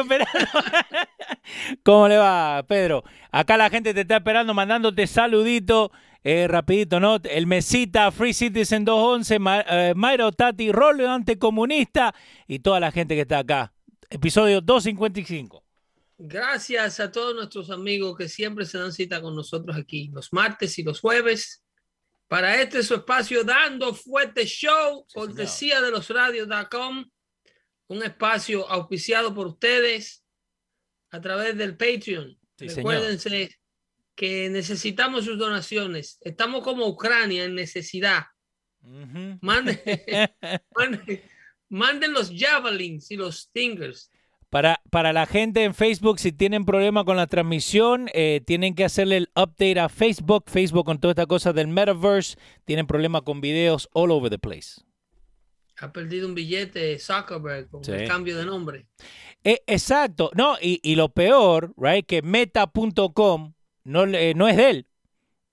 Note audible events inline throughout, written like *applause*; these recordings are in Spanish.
Esperando. *laughs* ¿Cómo le va, Pedro? Acá la gente te está esperando, mandándote saludito. Eh, rapidito, ¿no? El Mesita, Free Citizen 211, Ma eh, Mayro Tati, Rollo Anticomunista y toda la gente que está acá. Episodio 255. Gracias a todos nuestros amigos que siempre se dan cita con nosotros aquí, los martes y los jueves, para este su espacio Dando Fuerte Show, Sí, cortesía de los radios.com, un espacio auspiciado por ustedes a través del Patreon. Sí, señor. Recuérdense que necesitamos sus donaciones. Estamos como Ucrania en necesidad. Ujú. Manden, *laughs* manden, manden los javelins y los stingers. Para, para la gente en Facebook, si tienen problema con la transmisión, eh, tienen que hacerle el update a Facebook. Facebook con toda esta cosa del metaverse, tienen problema con videos all over the place. Ha perdido un billete Zuckerberg con Sí. el cambio de nombre. Eh, exacto, no, y, y lo peor, right, que meta.com no, le- no es de él,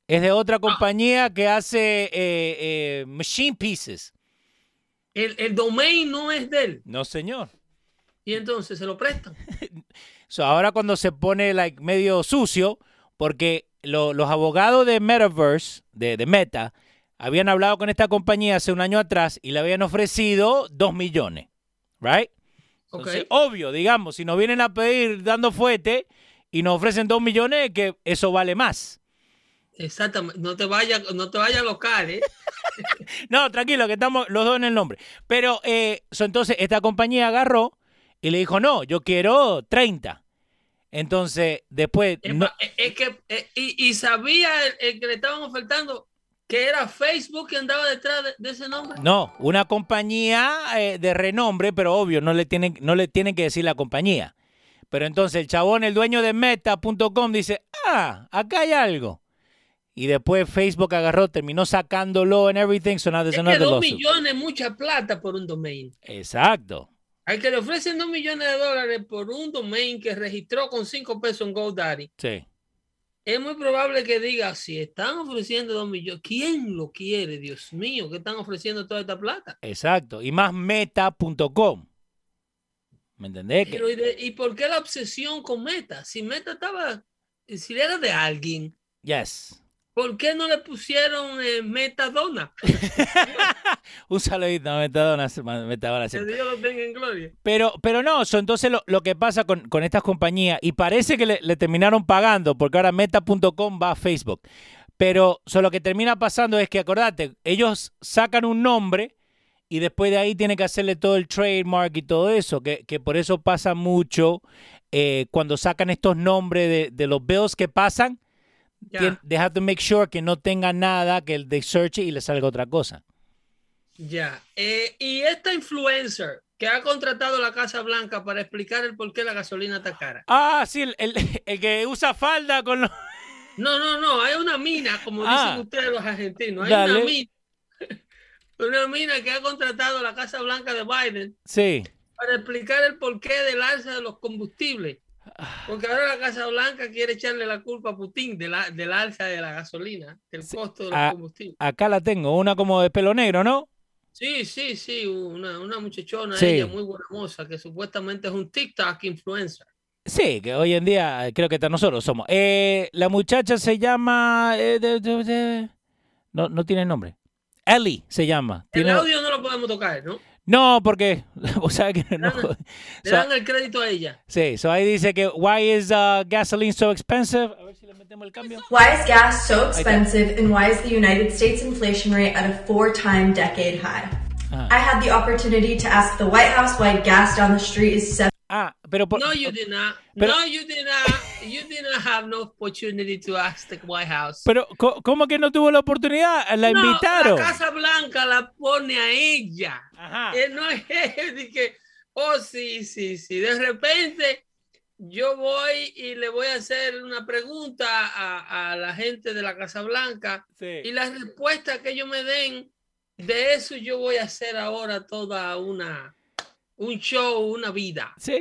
es de otra compañía que hace eh, eh, machine pieces. El, el domain no es de él. No, señor. Y entonces se lo prestan. *laughs* So, ahora cuando se pone like, medio sucio, porque lo- los abogados de Metaverse, de, de Meta, habían hablado con esta compañía hace un año atrás y le habían ofrecido dos millones, right? Ok. Entonces, obvio, digamos, si nos vienen a pedir dando fuete y nos ofrecen dos millones, que eso vale más. Exactamente. No te vayas no te vaya local, ¿eh? *laughs* No, tranquilo, que estamos los dos en el nombre. Pero eh, so, entonces esta compañía agarró y le dijo, no, yo quiero 30. Entonces, después... Es no- es- que, eh, y, y sabía el, el que le estaban ofertando que era Facebook que andaba detrás de, de ese nombre. No, una compañía eh, de renombre, pero obvio, no le, tienen, no le tienen que decir la compañía. Pero entonces el chabón, el dueño de meta.com, dice, ah, acá hay algo. Y después Facebook agarró, terminó sacándolo en everything, so now there's Es que another dos millones es mucha plata por un domain. Exacto. Al que le ofrecen dos millones de dólares por un domain que registró con cinco pesos en GoDaddy. Sí. Es muy probable que diga, si están ofreciendo dos millones, ¿quién lo quiere? Dios mío, que están ofreciendo toda esta plata. Exacto. Y más meta.com. ¿Me entendés? Que- Pero ¿y, de- ¿y por qué la obsesión con Meta? Si Meta estaba, si era de alguien, Yes. ¿Por qué no le pusieron eh, Metadona? *laughs* Un saludito a Metadona. Metadona Que. Dios lo tenga en gloria. Pero, pero no, so, entonces lo, lo que pasa con, con estas compañías, y parece que le, le terminaron pagando, porque ahora meta.com va a Facebook. Pero so, lo que termina pasando es que, acordate, ellos sacan un nombre y después de ahí tienen que hacerle todo el trademark y todo eso, que, que por eso pasa mucho eh, cuando sacan estos nombres de, de los bills que pasan. Tien- They have to make sure que no tengan nada, que el de search y le salga otra cosa. ya. Eh, y esta influencer que ha contratado a la Casa Blanca para explicar el por qué la gasolina está cara. Ah, sí, el, el- el que usa falda con los... No, no, no, hay una mina, como Ah. dicen ustedes los argentinos, hay Dale. una mina. *laughs* Una mina que ha contratado a la Casa Blanca de Biden Sí. para explicar el porqué del alza de los combustibles. Porque ahora la Casa Blanca quiere echarle la culpa a Putin de la, del alza de la gasolina, del Sí, costo de los ah, combustibles. Acá la tengo, una como de pelo negro, ¿no? Sí, sí, sí, una, una muchachona, Sí. ella muy buena moza, que supuestamente es un TikTok influencer. Sí, que hoy en día eh, creo que nosotros somos. Eh, la muchacha se llama... eh, de- de- de- no, no tiene nombre. Ellie se llama. El Tiene- audio no lo podemos tocar, ¿no? No, porque... *laughs* O sea que no... Le So- dan el crédito a ella. sí, so ahí dice que... Why is uh, gasoline so expensive? A ver si le metemos el cambio. Why is gas so expensive and why is the United States inflation rate at a four time decade high? I had the opportunity to ask the White House why gas down the street is seven Ah, pero... Por, No, you did not. Pero- no, you did not. You did not have no opportunity to ask the White House. pero ¿cómo que no tuvo la oportunidad? La no, invitaron. La Casa Blanca la pone a ella. Ajá. Eh, no es *laughs* que, oh, sí, sí, sí. De repente yo voy y le voy a hacer una pregunta a, a la gente de la Casa Blanca Sí. y la respuesta que ellos me den, de eso yo voy a hacer ahora toda una, un show, una vida. Sí.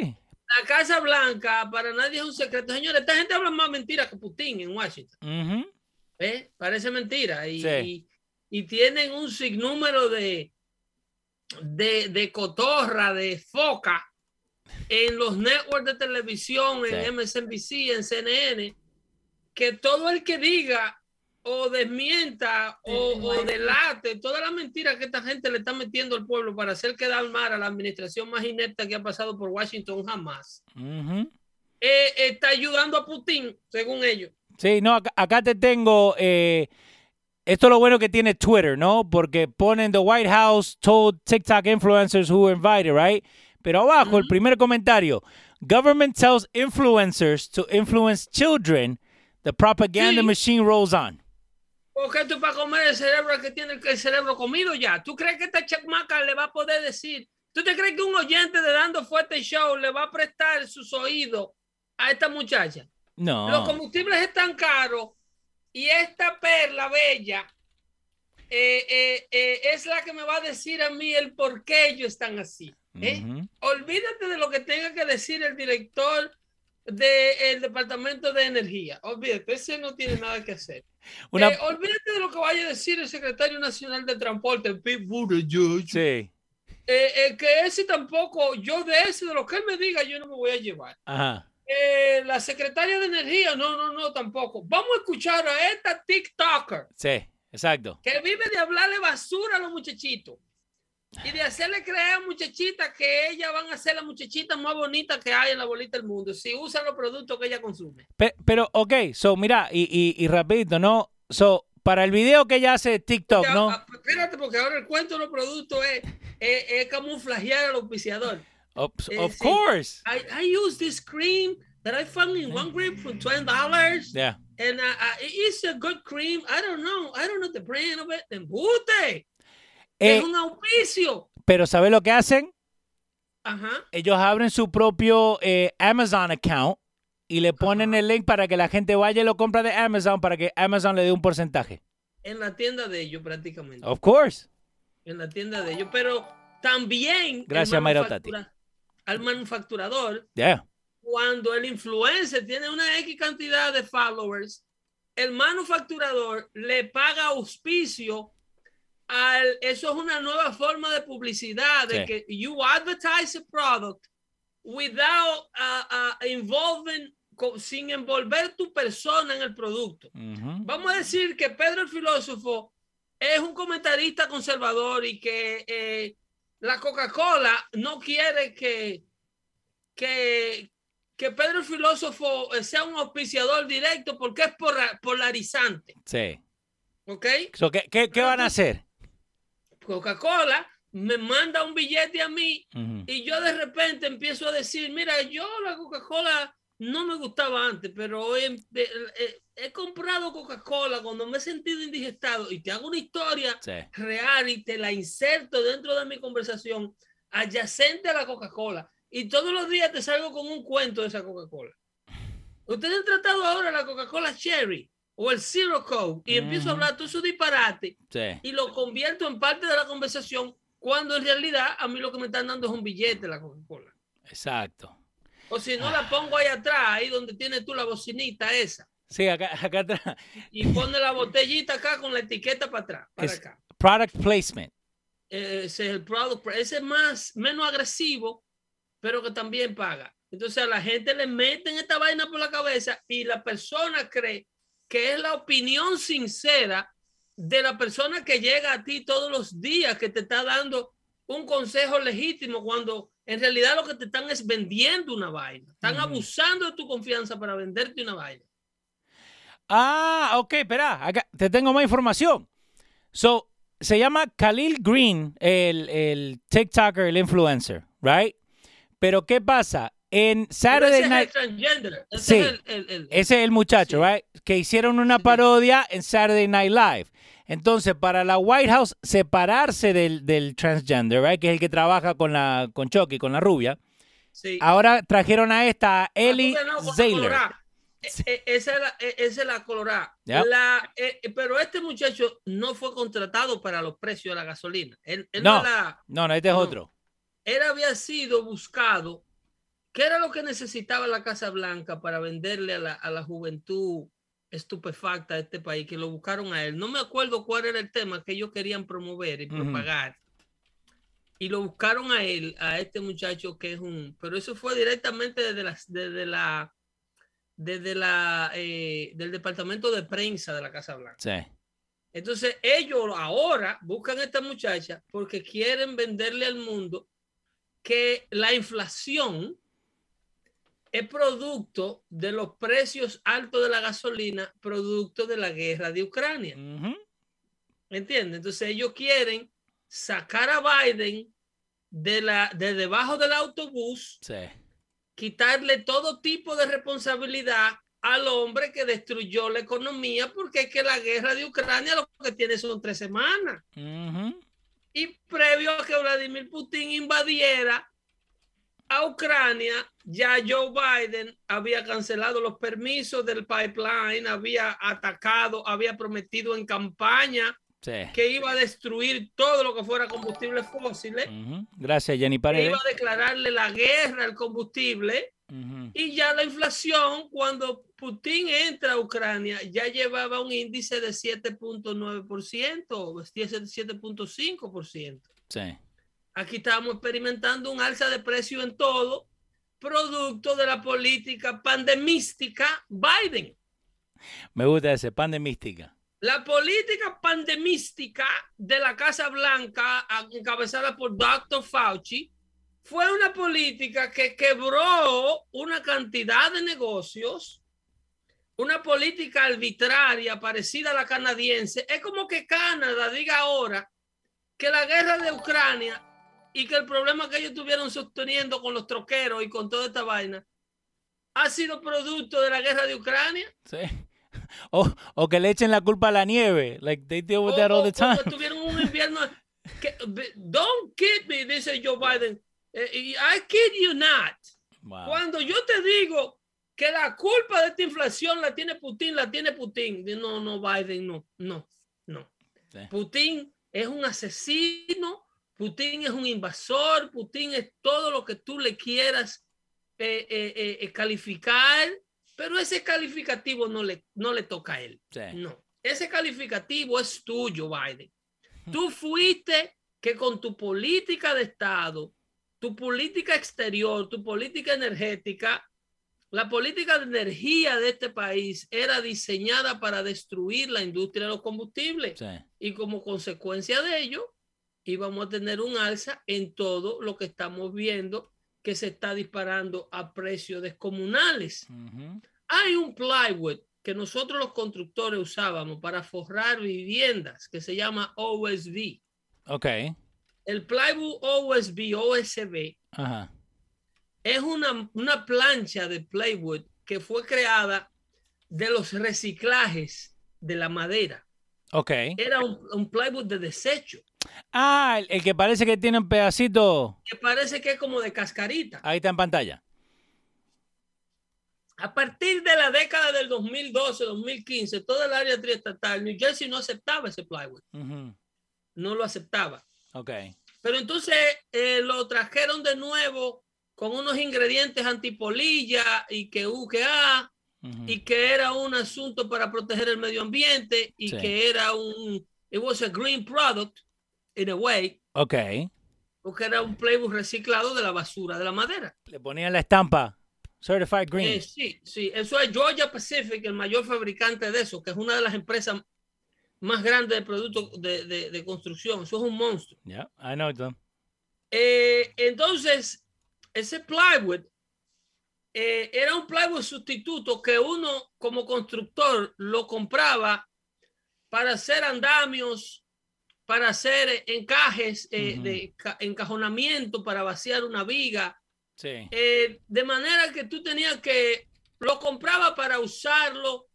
La Casa Blanca para nadie es un secreto. Señores, esta gente habla más mentiras que Putin en Washington. ¿eh? Parece mentira. Y, Sí. y- y tienen un sinnúmero de, de, de cotorra, de foca en los networks de televisión, en Sí. MSNBC, en CNN, que todo el que diga o desmienta o, o delate toda la mentira que esta gente le está metiendo al pueblo para hacer quedar mal a la administración más inepta que ha pasado por Washington jamás, eh, está ayudando a Putin, según ellos. Sí, no, acá, acá te tengo. eh, esto es lo bueno que tiene Twitter, ¿no? Porque ponen The White House told TikTok influencers who were invited, right? Pero abajo, el primer comentario: Government tells influencers to influence children. The propaganda Sí. machine rolls on. Porque es para comer el cerebro que tiene el- cerebro comido ya. ¿Tú crees que esta chamaca le va a poder decir? ¿Tú te crees que un oyente de Dando Fuerte Show le va a prestar sus oídos a esta muchacha? No. Los combustibles están caros y esta perla bella eh, eh, eh, es la que me va a decir a mí el por qué ellos están así. Olvídate de lo que tenga que decir el director del Departamento de Energía. Olvídate, ese no tiene nada que hacer. *laughs* Una- Eh, olvídate de lo que vaya a decir el secretario nacional de transporte, Pete Buttigieg. Sí. Eh, eh, que ese tampoco, yo de ese, de lo que él me diga, yo no me voy a llevar. Ajá. Eh, la secretaria de energía, no, no, no, tampoco. Vamos a escuchar a esta TikToker Sí, exacto. que vive de hablarle basura a los muchachitos y de hacerle creer a muchachitas que ellas van a ser las muchachitas más bonitas que hay en la bolita del mundo si usan los productos que ella consume. Pe- pero, ok, so, mira, y, y, y rapidito, ¿no? So, para el video que ella hace TikTok, Ya, ¿no? espérate, porque ahora el cuento de los productos es, es, es camuflajear al auspiciador. Of, eh, of sí. course. I, I use this cream that I found in one cream for $20. Yeah. And uh, uh, it's a good cream. I don't know. I don't know the brand of it. ¡Embute! Eh, es un auspicio. pero ¿sabes lo que hacen? Ajá. Ellos abren su propio eh, Amazon account y le ponen el link para que la gente vaya y lo compra de Amazon para que Amazon le dé un porcentaje. En la tienda de ellos, prácticamente. Of course. En la tienda de ellos. Pero también. Gracias, Mayra Tati. Al manufacturador, Yeah. cuando el influencer tiene una X cantidad de followers, el manufacturador le paga auspicio al, eso es una nueva forma de publicidad, de Sí. que you advertise a product without uh, uh, involving, sin envolver tu persona en el producto. Vamos a decir que Pedro el filósofo es un comentarista conservador y que eh, la Coca-Cola no quiere que, que, que Pedro el filósofo eh, sea un auspiciador directo porque es polarizante. Sí. ¿Ok? So, ¿qué, qué, qué van a hacer? Coca-Cola me manda un billete a mí y yo de repente empiezo a decir, mira, yo la Coca-Cola no me gustaba antes, pero hoy em- de- eh, he comprado Coca-Cola cuando me he sentido indigestado y te hago una historia Sí. real y te la inserto dentro de mi conversación adyacente a la Coca-Cola. Y todos los días te salgo con un cuento de esa Coca-Cola. Ustedes han tratado ahora la Coca-Cola Cherry o el Zero Coke y empiezo a hablar todo eso disparate Sí. y lo convierto en parte de la conversación cuando en realidad a mí lo que me están dando es un billete la Coca-Cola. Exacto. O si no la pongo ahí atrás, ahí donde tienes tú la bocinita esa, Sí, acá, acá atrás. y pone la botellita acá con la etiqueta para atrás, para Es- acá. Product placement. ese es el product, ese es más, menos agresivo, pero que también paga. Entonces a la gente le meten esta vaina por la cabeza y la persona cree que es la opinión sincera de la persona que llega a ti todos los días, que te está dando un consejo legítimo, cuando en realidad lo que te están es vendiendo una vaina. Están abusando de tu confianza para venderte una vaina. Ah, ok, espera, acá te tengo más información. So, se llama Khalil Green, el, el TikToker, el influencer, right? Pero ¿qué pasa? En Saturday Night. sí, es el, ese es el muchacho, right? Que hicieron una parodia en Saturday Night Live. Entonces, para la White House separarse del, del transgender, right? Que es el que trabaja con la con Chucky, con la rubia. Sí. Ahora trajeron a esta ah, Ellie Zayler. E, e, esa es la, e, esa es la colorada. La, pero este muchacho no fue contratado para los precios de la gasolina. Él, no, no, no, este es otro. Él había sido buscado ¿Qué era lo que necesitaba la Casa Blanca para venderle a la, a la juventud estupefacta de este país? Que lo buscaron a él. No me acuerdo cuál era el tema que ellos querían promover y propagar. Y lo buscaron a él, a este muchacho que es un... Pero eso fue directamente desde la... Desde la desde la eh, del departamento de prensa de la Casa Blanca. Sí. Entonces ellos ahora buscan a esta muchacha porque quieren venderle al mundo que la inflación es producto de los precios altos de la gasolina, producto de la guerra de Ucrania. ¿Me ¿Entiendes? Entonces ellos quieren sacar a Biden de, la, de debajo del autobús, quitarle todo tipo de responsabilidad al hombre que destruyó la economía, porque es que la guerra de Ucrania lo que tiene son tres semanas. Y previo a que Vladimir Putin invadiera a Ucrania, ya Joe Biden había cancelado los permisos del pipeline, había atacado, había prometido en campaña que iba a destruir todo lo que fuera combustible fósiles. Gracias, Jenny Paredes. Iba a declararle la guerra al combustible. Y ya la inflación, cuando Putin entra a Ucrania, ya llevaba un índice de 7.9%, 7.5%. Sí. Aquí estamos experimentando un alza de precio en todo, producto de la política pandemística Biden. Me gusta ese, pandemística. La política pandemística de la Casa Blanca, encabezada por Dr. Fauci, fue una política que quebró una cantidad de negocios, una política arbitraria parecida a la canadiense. Es como que Canadá diga ahora que la guerra de Ucrania y que el problema que ellos tuvieron sosteniendo con los troqueros y con toda esta vaina ha sido producto de la guerra de Ucrania. Sí. *laughs* O, o que le echen la culpa a la nieve. Like they deal with that all the time. O tuvieron un invierno. Que, don't kid me, dice Joe Biden. Eh, I kid you not. Cuando yo te digo que la culpa de esta inflación la tiene Putin, la tiene Putin. No, no, Biden, no, no, no. Putin es un asesino Putin es un invasor, Putin es todo lo que tú le quieras eh, eh, eh, calificar, pero ese calificativo no le, no le toca a él. No, ese calificativo es tuyo, Biden. Tú fuiste que con tu política de Estado, tu política exterior, tu política energética, la política de energía de este país era diseñada para destruir la industria de los combustibles. Y como consecuencia de ello, y vamos a tener un alza en todo lo que estamos viendo que se está disparando a precios descomunales. Hay un plywood que nosotros los constructores usábamos para forrar viviendas que se llama OSB. Ok. El plywood OSB, OSB, es una, una plancha de plywood que fue creada de los reciclajes de la madera. Ok. Era un, un plywood de desecho. Ah, el, que parece que tiene un pedacito. Que parece que es como de cascarita. Ahí está en pantalla. A partir de la década del 2012, 2015, toda el área triestatal, New Jersey no aceptaba ese plywood. No lo aceptaba. Ok. Pero entonces eh, lo trajeron de nuevo con unos ingredientes antipolilla y que U, que A, y que era un asunto para proteger el medio ambiente y que era un, it was a green product in a way. Ok. Porque era un playbook reciclado de la basura de la madera. Le ponían la estampa. Certified Green. Eh, sí, sí. Eso es Georgia Pacific, el mayor fabricante de eso, que es una de las empresas más grandes de productos de, de, de construcción. Eso es un monstruo. Yeah, I know them. Eh, entonces, ese plywood eh, era un plywood sustituto que uno como constructor lo compraba para hacer andamios, para hacer encajes eh, de encajonamiento, para vaciar una viga. Sí. Eh, de manera que tú tenías que lo compraba para usarlo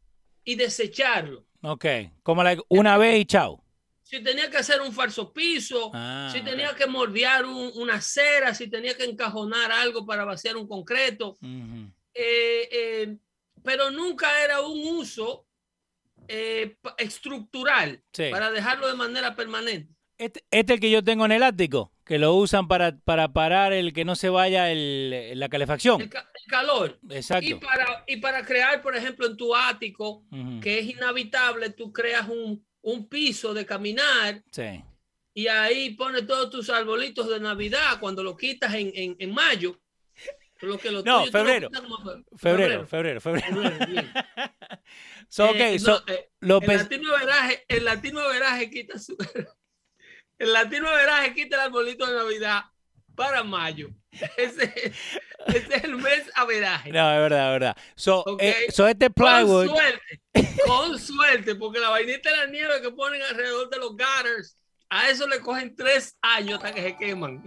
y desecharlo. Ok, como una vez y chao. Si tenía que hacer un falso piso, Ah, si tenía que moldear un- una cera, si tenía que encajonar algo para vaciar un concreto. Ujú. eh, eh, pero nunca era un uso eh, estructural Sí. para dejarlo de manera permanente. Este, este es el que yo tengo en el ático, que lo usan para, para parar el que no se vaya el, la calefacción. El, ca- el calor. Y Exacto. para, y para crear, por ejemplo, en tu ático, que es inhabitable, tú creas un, un piso de caminar Sí. y ahí pones todos tus arbolitos de Navidad cuando lo quitas en, en, en mayo. Lo que lo No, lo febrero. como Febrero, febrero, febrero. febrero, bien. *laughs* So, ok, Eh, so, no, eh, lo el latino veraje, el latino veraje quita su, *laughs* el latino veraje quita el arbolito de Navidad para mayo. *laughs* Ese, ese es el mes averaje. No, es verdad, es verdad. So, Ok. eh, so este Con plywood, suerte, con suerte, porque la vainita de la nieve que ponen alrededor de los gutters, a eso le cogen tres años hasta que se queman.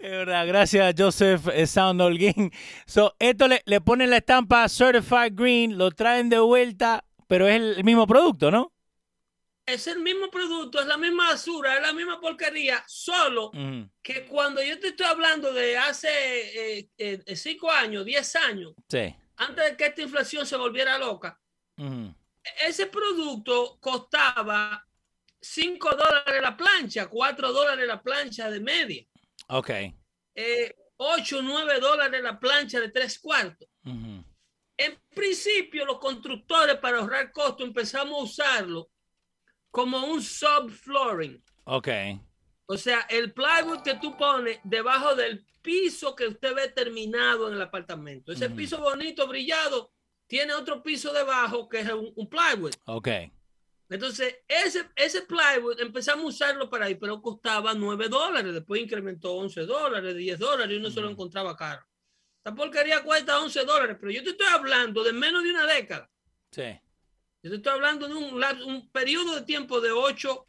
Es verdad, gracias Joseph eh, Sound Holguín. So, esto le, le ponen la estampa Certified Green, lo traen de vuelta, pero es el, mismo producto, ¿no? Es el mismo producto, es la misma basura, es la misma porquería, solo que cuando yo te estoy hablando de hace eh, eh, cinco años, diez años, Sí. antes de que esta inflación se volviera loca, ese producto costaba 5 dólares la plancha, 4 dólares la plancha de media, Ok. eh, 8, 9 dólares la plancha de tres cuartos. En principio, los constructores para ahorrar costo empezamos a usarlo como un subflooring. Ok. O sea, el plywood que tú pones debajo del piso que usted ve terminado en el apartamento. Ese piso bonito, brillado, tiene otro piso debajo que es un, un plywood. Ok. Entonces, ese, ese plywood empezamos a usarlo para ahí, pero costaba 9 dólares. Después incrementó 11 dólares, 10 dólares y uno se lo Ujú. encontraba caro. Esta porquería cuesta 11 dólares, pero yo te estoy hablando de menos de una década. Sí. Yo te estoy hablando de un, un periodo de tiempo de 8,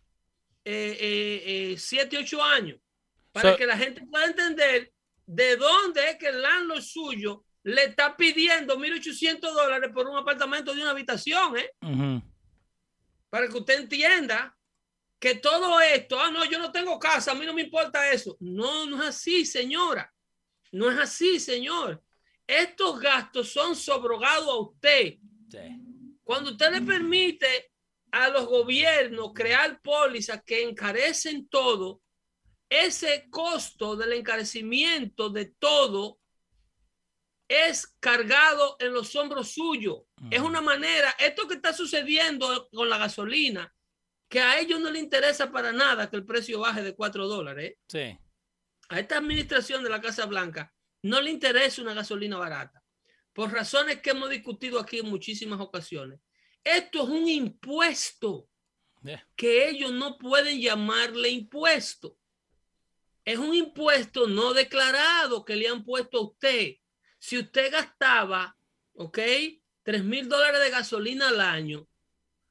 eh, 7, 8 años, para So- que la gente pueda entender de dónde es que el landlord suyo le está pidiendo 1.800 dólares por un apartamento de una habitación, ¿eh? Ujú. Para que usted entienda que todo esto, ah, no, yo no tengo casa, a mí no me importa eso. No, no es así, señora. No es así, señor. Estos gastos son sobrogados a usted. Sí. Cuando usted le permite a los gobiernos crear pólizas que encarecen todo, ese costo del encarecimiento de todo es cargado en los hombros suyos. Es una manera, esto que está sucediendo con la gasolina, que a ellos no les interesa para nada que el precio baje de 4 dólares. Sí. A esta administración de la Casa Blanca no le interesa una gasolina barata, por razones que hemos discutido aquí en muchísimas ocasiones. Esto es un impuesto Yeah. que ellos no pueden llamarle impuesto. Es un impuesto no declarado que le han puesto a usted. Si usted gastaba, ¿ok? 3 mil dólares de gasolina al año,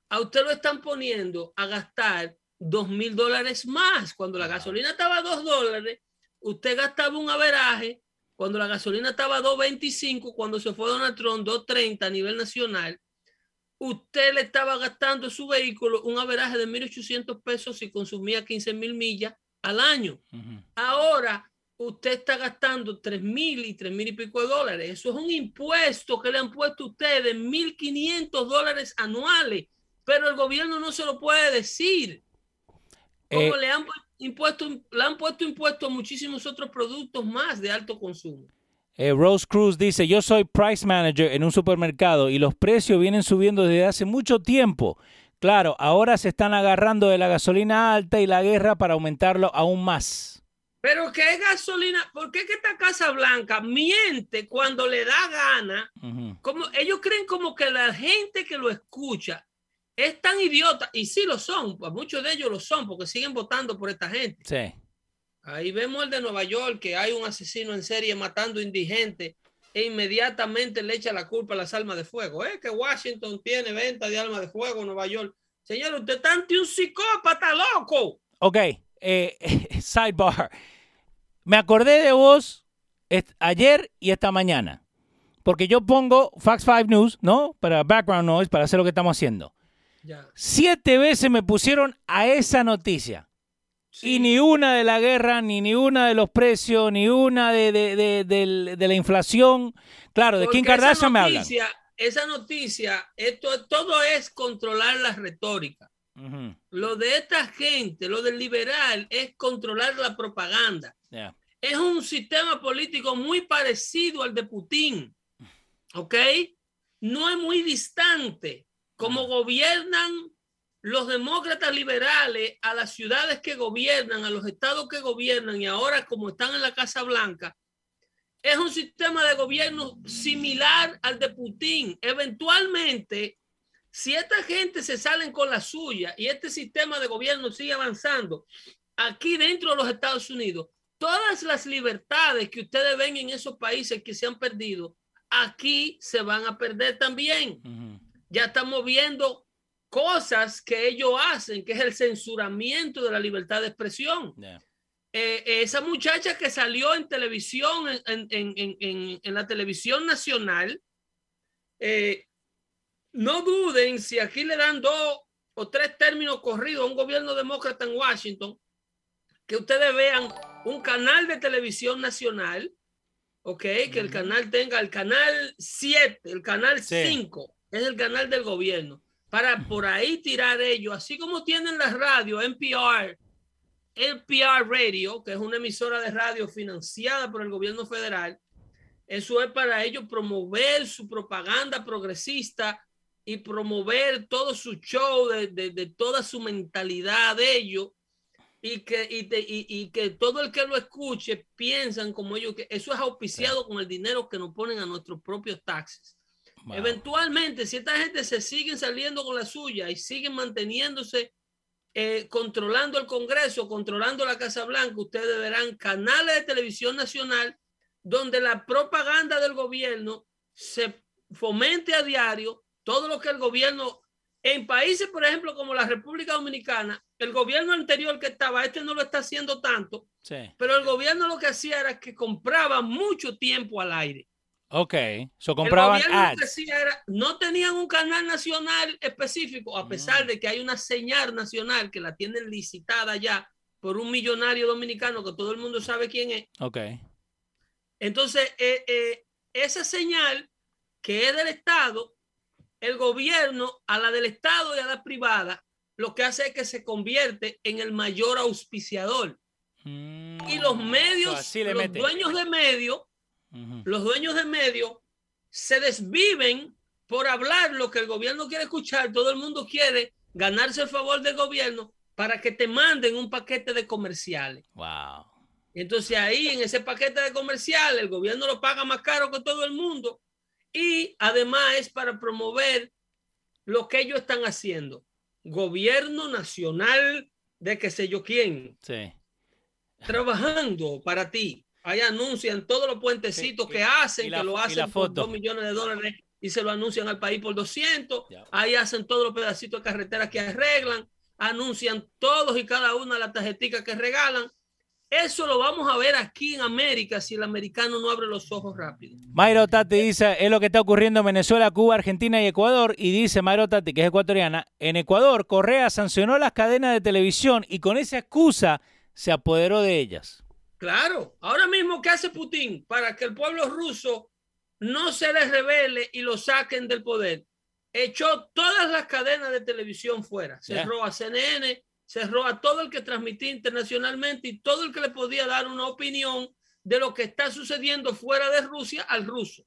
a usted lo están poniendo a gastar 2 mil dólares más. Cuando la gasolina estaba a 2 dólares, usted gastaba un averaje. Cuando la gasolina estaba a 2.25, cuando se fue Donald Trump, 2.30 a nivel nacional, usted le estaba gastando su vehículo un averaje de 1.800 pesos si consumía 15 mil millas al año. Ahora usted está gastando 3 mil y 3 mil y pico de dólares. Eso es un impuesto que le han puesto a ustedes de 1.500 dólares anuales, pero el gobierno no se lo puede decir. Como Eh, le, han pu- impuesto, le han puesto impuestos a muchísimos otros productos más de alto consumo. Eh, Rose Cruz dice, yo soy price manager en un supermercado y los precios vienen subiendo desde hace mucho tiempo. Claro, ahora se están agarrando de la gasolina alta y la guerra para aumentarlo aún más. Pero ¿qué gasolina? ¿Por qué que esta Casa Blanca miente cuando le da gana? como, ellos creen como que la gente que lo escucha es tan idiota, y sí lo son, pues muchos de ellos lo son, porque siguen votando por esta gente. Sí. Ahí vemos el de Nueva York, que hay un asesino en serie matando indigentes e inmediatamente le echa la culpa a las armas de fuego. ¿eh? Que Washington tiene venta de armas de fuego en Nueva York. Señor, usted está ante un psicópata loco. Ok, eh, *laughs* sidebar. Me acordé de vos ayer y esta mañana. Porque yo pongo Fox 5 News, ¿no? Para background noise, para hacer lo que estamos haciendo. Siete veces me pusieron a esa noticia. Y ni una de la guerra, ni, ni una de los precios, ni una de, de, la inflación. Claro, de Kim Kardashian me habla. Esa noticia, esto todo es controlar la retórica. Lo de esta gente, lo del liberal, es controlar la propaganda. Es un sistema político muy parecido al de Putin. ¿Ok? No es muy distante. Como gobiernan los demócratas liberales a las ciudades que gobiernan, a los estados que gobiernan y ahora como están en la Casa Blanca, es un sistema de gobierno similar al de Putin. Eventualmente, si esta gente se salen con la suya y este sistema de gobierno sigue avanzando aquí dentro de los Estados Unidos, todas las libertades que ustedes ven en esos países que se han perdido, aquí se van a perder también. Ya estamos viendo cosas que ellos hacen, que es el censuramiento de la libertad de expresión. Eh, esa muchacha que salió en televisión, en, la televisión nacional, eh, no duden si aquí le dan dos o tres términos corridos a un gobierno demócrata en Washington, que ustedes vean un canal de televisión nacional, ok, que el canal tenga el canal 7, el canal 5, es el canal del gobierno para por ahí tirar ellos, así como tienen la radio NPR, NPR Radio, que es una emisora de radio financiada por el gobierno federal, eso es para ellos promover su propaganda progresista y promover todo su show de, de, toda su mentalidad de ellos y que, y, y, que todo el que lo escuche piensan como ellos que eso es auspiciado con el dinero que nos ponen a nuestros propios taxes. Eventualmente, si esta gente se sigue saliendo con la suya y siguen manteniéndose eh, controlando el Congreso, controlando la Casa Blanca, ustedes verán canales de televisión nacional donde la propaganda del gobierno se fomente a diario, todo lo que el gobierno, en países, por ejemplo, como la República Dominicana, el gobierno anterior que estaba, este no lo está haciendo tanto, pero el gobierno lo que hacía era que compraba mucho tiempo al aire. Ok, so compraban ads. no tenían un canal nacional específico, a pesar mm. de que hay una señal nacional que la tienen licitada ya por un millonario dominicano que todo el mundo sabe quién es. Ok. Entonces, eh, eh, esa señal que es del Estado, el gobierno a la del Estado y a la privada, lo que hace es que se convierte en el mayor auspiciador. y los mm. medios, los dueños de medios, los dueños de medios se desviven por hablar lo que el gobierno quiere escuchar. Todo el mundo quiere ganarse el favor del gobierno para que te manden un paquete de comerciales. Wow. Entonces ahí en ese paquete de comerciales el gobierno lo paga más caro que todo el mundo y además es para promover lo que ellos están haciendo. Gobierno nacional de qué sé yo quién. Sí. Trabajando para ti. Ahí anuncian todos los puentecitos que hacen, que lo hacen por 2 millones de dólares y se lo anuncian al país por 200. Ahí hacen todos los pedacitos de carretera que arreglan, anuncian todos y cada una las tarjeticas que regalan. Eso lo vamos a ver aquí en América si el americano no abre los ojos rápido. Mayro Tati dice, es lo que está ocurriendo en Venezuela, Cuba, Argentina y Ecuador. Y dice Mayro Tati, que es ecuatoriana, en Ecuador, Correa sancionó las cadenas de televisión y con esa excusa se apoderó de ellas. Claro, ahora mismo, ¿qué hace Putin para que el pueblo ruso no se les revele y lo saquen del poder? Echó todas las cadenas de televisión fuera, cerró a CNN, cerró a todo el que transmitía internacionalmente y todo el que le podía dar una opinión de lo que está sucediendo fuera de Rusia al ruso.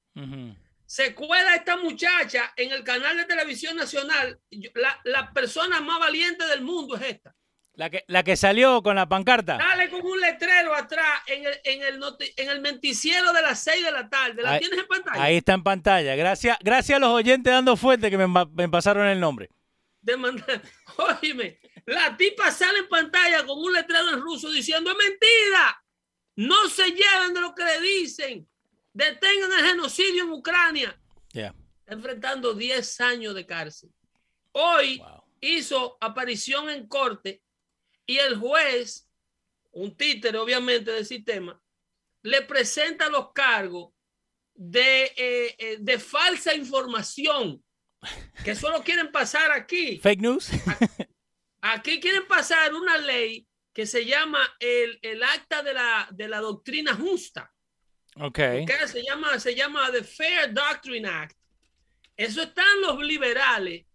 Se cuela esta muchacha en el canal de televisión nacional. La, la persona más valiente del mundo es esta. La que, la que salió con la pancarta. Dale con un letrero atrás en el, en el, en el menticiero de las 6 de la tarde. ¿La tienes en pantalla? Ahí está en pantalla. Gracias, gracias a los oyentes dando fuerte que me, me pasaron el nombre. De *laughs* Óyeme, la tipa sale en pantalla con un letrero en ruso diciendo: ¡Es mentira! No se lleven de lo que le dicen. Detengan el genocidio en Ucrania. Yeah. Enfrentando 10 años de cárcel. Hoy hizo aparición en corte y el juez, un títere obviamente del sistema, le presenta los cargos de, eh, eh, de falsa información, que solo quieren pasar aquí. Fake news. Aquí, quieren pasar una ley que se llama el, el acta de la, de la doctrina justa. Ok. Se, llama, se llama The Fair Doctrine Act. Eso están los liberales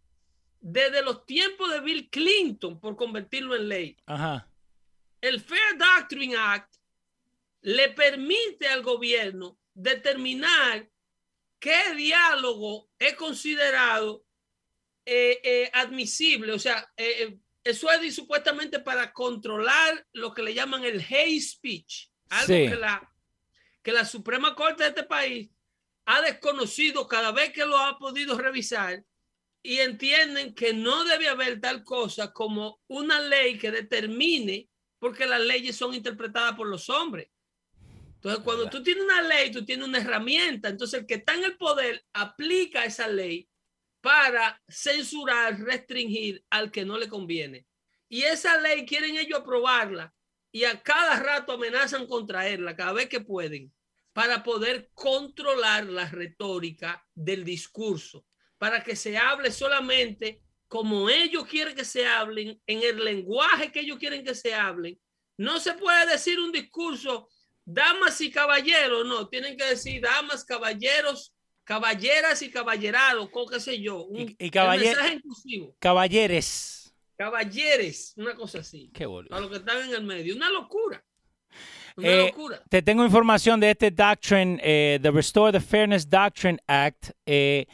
desde los tiempos de Bill Clinton por convertirlo en ley. El Fair Doctrine Act le permite al gobierno determinar qué diálogo es considerado eh, eh, admisible. O sea, eh, eso es supuestamente para controlar lo que le llaman el hate speech. Algo que, la, que la Suprema Corte de este país ha desconocido cada vez que lo ha podido revisar y entienden que no debe haber tal cosa como una ley que determine, porque las leyes son interpretadas por los hombres. Entonces, cuando tú tienes una ley, tú tienes una herramienta. Entonces, el que está en el poder aplica esa ley para censurar, restringir al que no le conviene. Y esa ley quieren ellos aprobarla y a cada rato amenazan con traerla cada vez que pueden para poder controlar la retórica del discurso para que se hable solamente como ellos quieren que se hablen, en el lenguaje que ellos quieren que se hablen. No se puede decir un discurso, damas y caballeros, no, tienen que decir damas, caballeros, caballeras y caballerados, con qué sé yo, un, y, mensaje inclusivo. Caballeres. Caballeres, una cosa así. Qué bueno. A los que están en el medio, una locura. Una eh, locura. Te tengo información de este doctrine, eh, the Restore the Fairness Doctrine Act. Eh,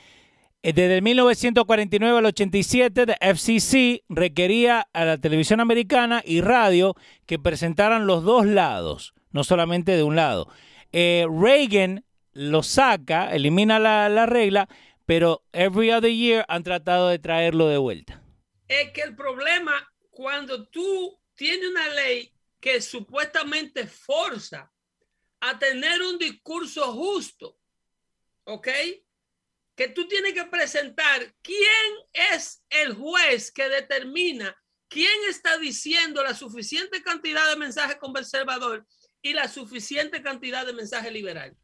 eh, desde el 1949 al 87, the FCC requería a la televisión americana y radio que presentaran los dos lados, no solamente de un lado. Eh, Reagan lo saca, elimina la, regla, pero every other year han tratado de traerlo de vuelta. Es que el problema, cuando tú tienes una ley que supuestamente forza a tener un discurso justo, ¿ok? que tú tienes que presentar quién es el juez que determina quién está diciendo la suficiente cantidad de mensaje conservador y la suficiente cantidad de mensaje liberal.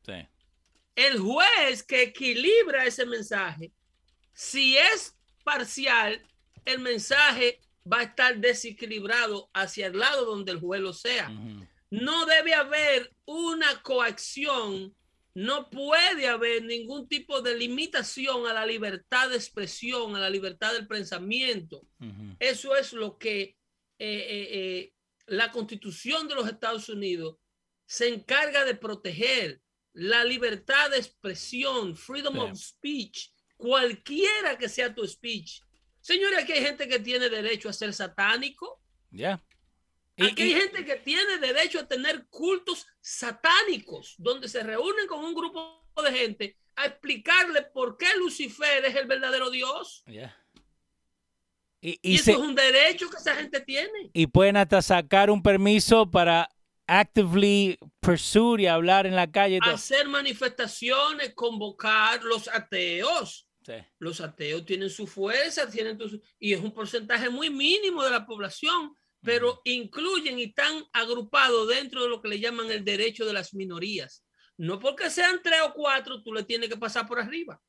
El juez que equilibra ese mensaje, si es parcial, el mensaje va a estar desequilibrado hacia el lado donde el juez lo sea. No debe haber una coacción no puede haber ningún tipo de limitación a la libertad de expresión, a la libertad del pensamiento. Eso es lo que eh, eh, eh, la constitución de los Estados Unidos se encarga de proteger, la libertad de expresión, freedom of speech, cualquiera que sea tu speech. Señores, aquí hay gente que tiene derecho a ser satánico. Ya. Aquí hay gente que tiene derecho a tener cultos satánicos, donde se reúnen con un grupo de gente a explicarle por qué Lucifer es el verdadero Dios. Y, eso es un derecho que esa gente tiene. Y pueden hasta sacar un permiso para actively pursue y hablar en la calle. Hacer manifestaciones, convocar los ateos. Los ateos tienen su fuerza, tienen y es un porcentaje muy mínimo de la población pero incluyen y están agrupados dentro de lo que le llaman el derecho de las minorías. No porque sean tres o cuatro, tú le tienes que pasar por arriba.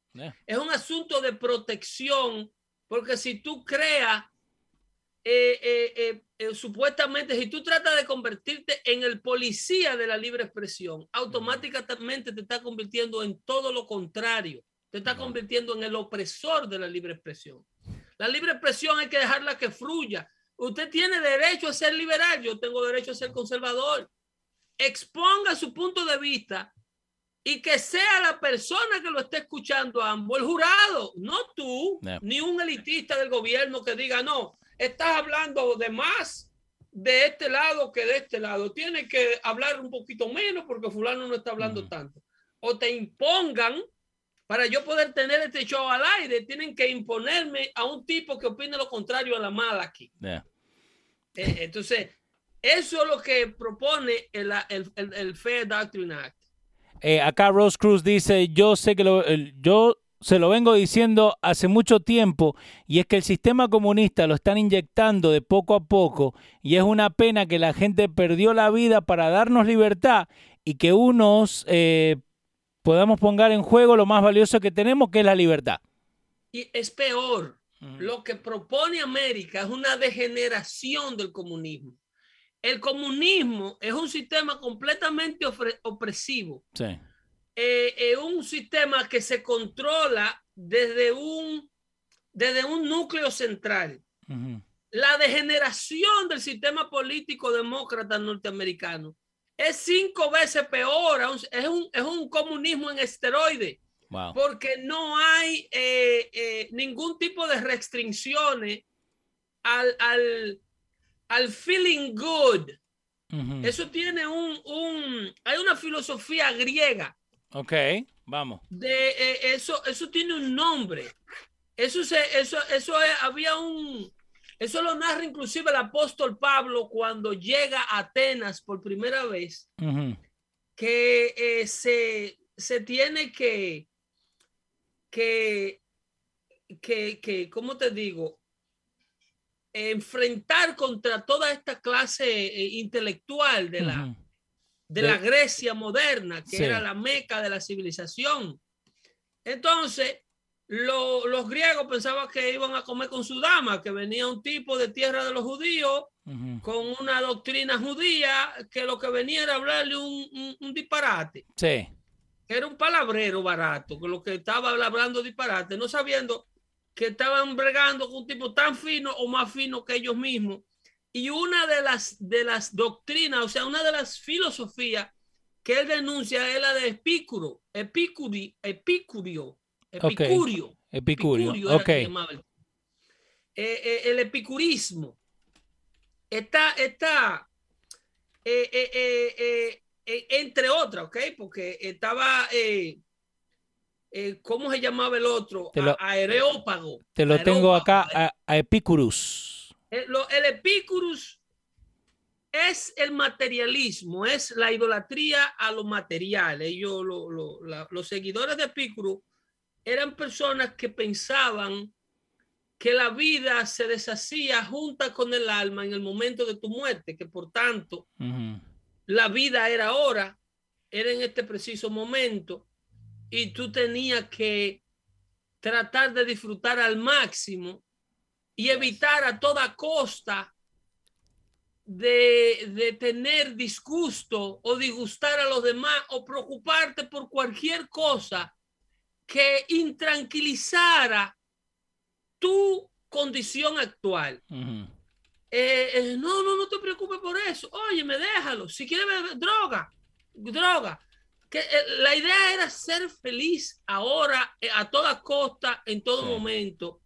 Es un asunto de protección, porque si tú creas, eh, eh, eh, supuestamente, si tú tratas de convertirte en el policía de la libre expresión, automáticamente te está convirtiendo en todo lo contrario. Te está convirtiendo en el opresor de la libre expresión. La libre expresión hay que dejarla que fluya. Usted tiene derecho a ser liberal, yo tengo derecho a ser conservador. Exponga su punto de vista y que sea la persona que lo esté escuchando ambos, el jurado, no tú, ni un elitista del gobierno que diga, no, estás hablando de más de este lado que de este lado. Tienes que hablar un poquito menos porque fulano no está hablando tanto. O te impongan para yo poder tener este show al aire, tienen que imponerme a un tipo que opine lo contrario a la mala aquí. Eh, entonces, eso es lo que propone el, el, el Fair Doctrine Act. Eh, acá Rose Cruz dice, yo sé que lo, yo se lo vengo diciendo hace mucho tiempo y es que el sistema comunista lo están inyectando de poco a poco y es una pena que la gente perdió la vida para darnos libertad y que unos eh, podamos poner en juego lo más valioso que tenemos, que es la libertad. Y es peor, lo que propone América es una degeneración del comunismo. El comunismo es un sistema completamente opresivo. Sí. Eh, es un sistema que se controla desde un, desde un núcleo central. La degeneración del sistema político demócrata norteamericano es cinco veces peor. Es un, es un comunismo en esteroide. Porque no hay eh, eh, ningún tipo de restricciones al, al, al feeling good. Eso tiene un, un, hay una filosofía griega. Ok, vamos. De eh, eso, eso tiene un nombre. Eso se, eso, eso había un, eso lo narra inclusive el apóstol Pablo cuando llega a Atenas por primera vez, que eh, se, se, tiene que, que, que, que, ¿cómo te digo? enfrentar contra toda esta clase eh, intelectual de la, de, la Grecia moderna, que era la meca de la civilización. Entonces, los griegos pensaban que iban a comer con su dama, que venía un tipo de tierra de los judíos con una doctrina judía, que lo que venía era hablarle un, un, disparate. Sí. Era un palabrero barato, que lo que estaba hablando disparate, no sabiendo que estaban bregando con un tipo tan fino o más fino que ellos mismos. Y una de las, de las doctrinas, o sea, una de las filosofías que él denuncia es la de Epicuro, Epicuri, Epicurio, Epicurio. Epicurio, eh, eh, el epicurismo está, está eh, entre otras, ¿ok? Porque estaba eh, ¿cómo se llamaba el otro? Aerópago. Te lo tengo acá, a, Epicurus. El, eh, el Epicurus es el materialismo, es la idolatría a lo material. Ellos, los seguidores de Epicurus eran personas que pensaban que la vida se deshacía junta con el alma en el momento de tu muerte, que por tanto la vida era ahora, era en este preciso momento y tú tenías que tratar de disfrutar al máximo y evitar a toda costa de, tener disgusto o disgustar a los demás o preocuparte por cualquier cosa que intranquilizara tu condición actual. Eh, eh, no, no, no te preocupes por eso. Oye, me déjalo. Si quieres beber droga, droga que eh, la idea era ser feliz ahora, a toda costa, en todo momento.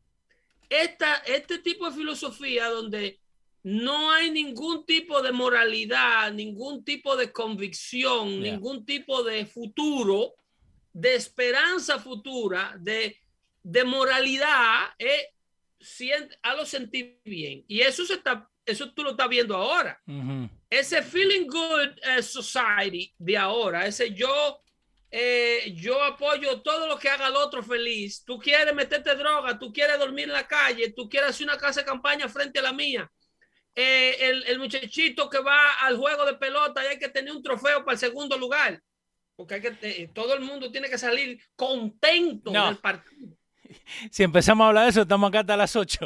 Esta, este tipo de filosofía donde no hay ningún tipo de moralidad, ningún tipo de convicción, ningún tipo de futuro, de esperanza futura, de, de moralidad, eh, a lo sentir bien. Y eso se está eso tú lo estás viendo ahora. Ese feeling good eh, society de ahora, ese yo, eh, yo apoyo todo lo que haga el otro feliz. Tú quieres meterte droga, tú quieres dormir en la calle, tú quieres hacer una casa de campaña frente a la mía. Eh, el, muchachito que va al juego de pelota y hay que tener un trofeo para el segundo lugar. Porque hay que, todo el mundo tiene que salir contento del partido. *laughs* Si empezamos a hablar de eso, estamos acá hasta las 8.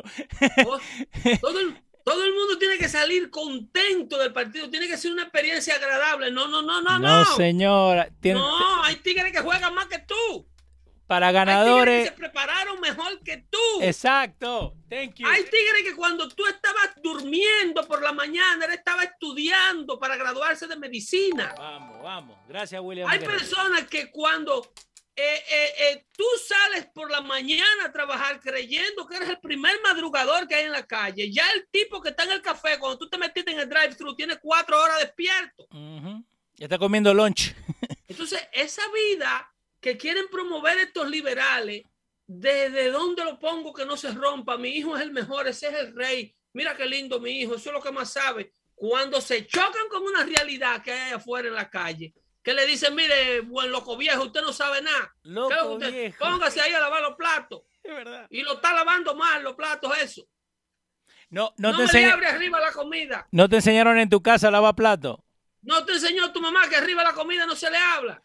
todo, el, todo el mundo tiene que salir contento del partido, tiene que ser una experiencia agradable. No, no, no, no, no. No, señora. No, hay tigres que juegan más que tú. para ganadores. se prepararon mejor que tú. Exacto. Thank you. Hay tigres que cuando tú estabas durmiendo por la mañana, él estaba estudiando para graduarse de medicina. Vamos, vamos. Gracias, William. Hay personas que cuando eh, eh, eh, tú sales por la mañana a trabajar creyendo que eres el primer madrugador que hay en la calle. Ya el tipo que está en el café, cuando tú te metiste en el drive-thru, tiene cuatro horas despierto. Ya está comiendo lunch. *laughs* Entonces, esa vida que quieren promover estos liberales, ¿desde dónde lo pongo que no se rompa? Mi hijo es el mejor, ese es el rey. Mira qué lindo mi hijo, eso es lo que más sabe. Cuando se chocan con una realidad que hay afuera en la calle, que le dicen, mire, buen loco viejo, usted no sabe nada. Loco viejo. Póngase ahí a lavar los platos. Es verdad. Y lo está lavando mal los platos, eso. No, no, no te le abre arriba la comida. ¿No te enseñaron en tu casa a lavar platos? No te enseñó tu mamá que arriba la comida no se le habla.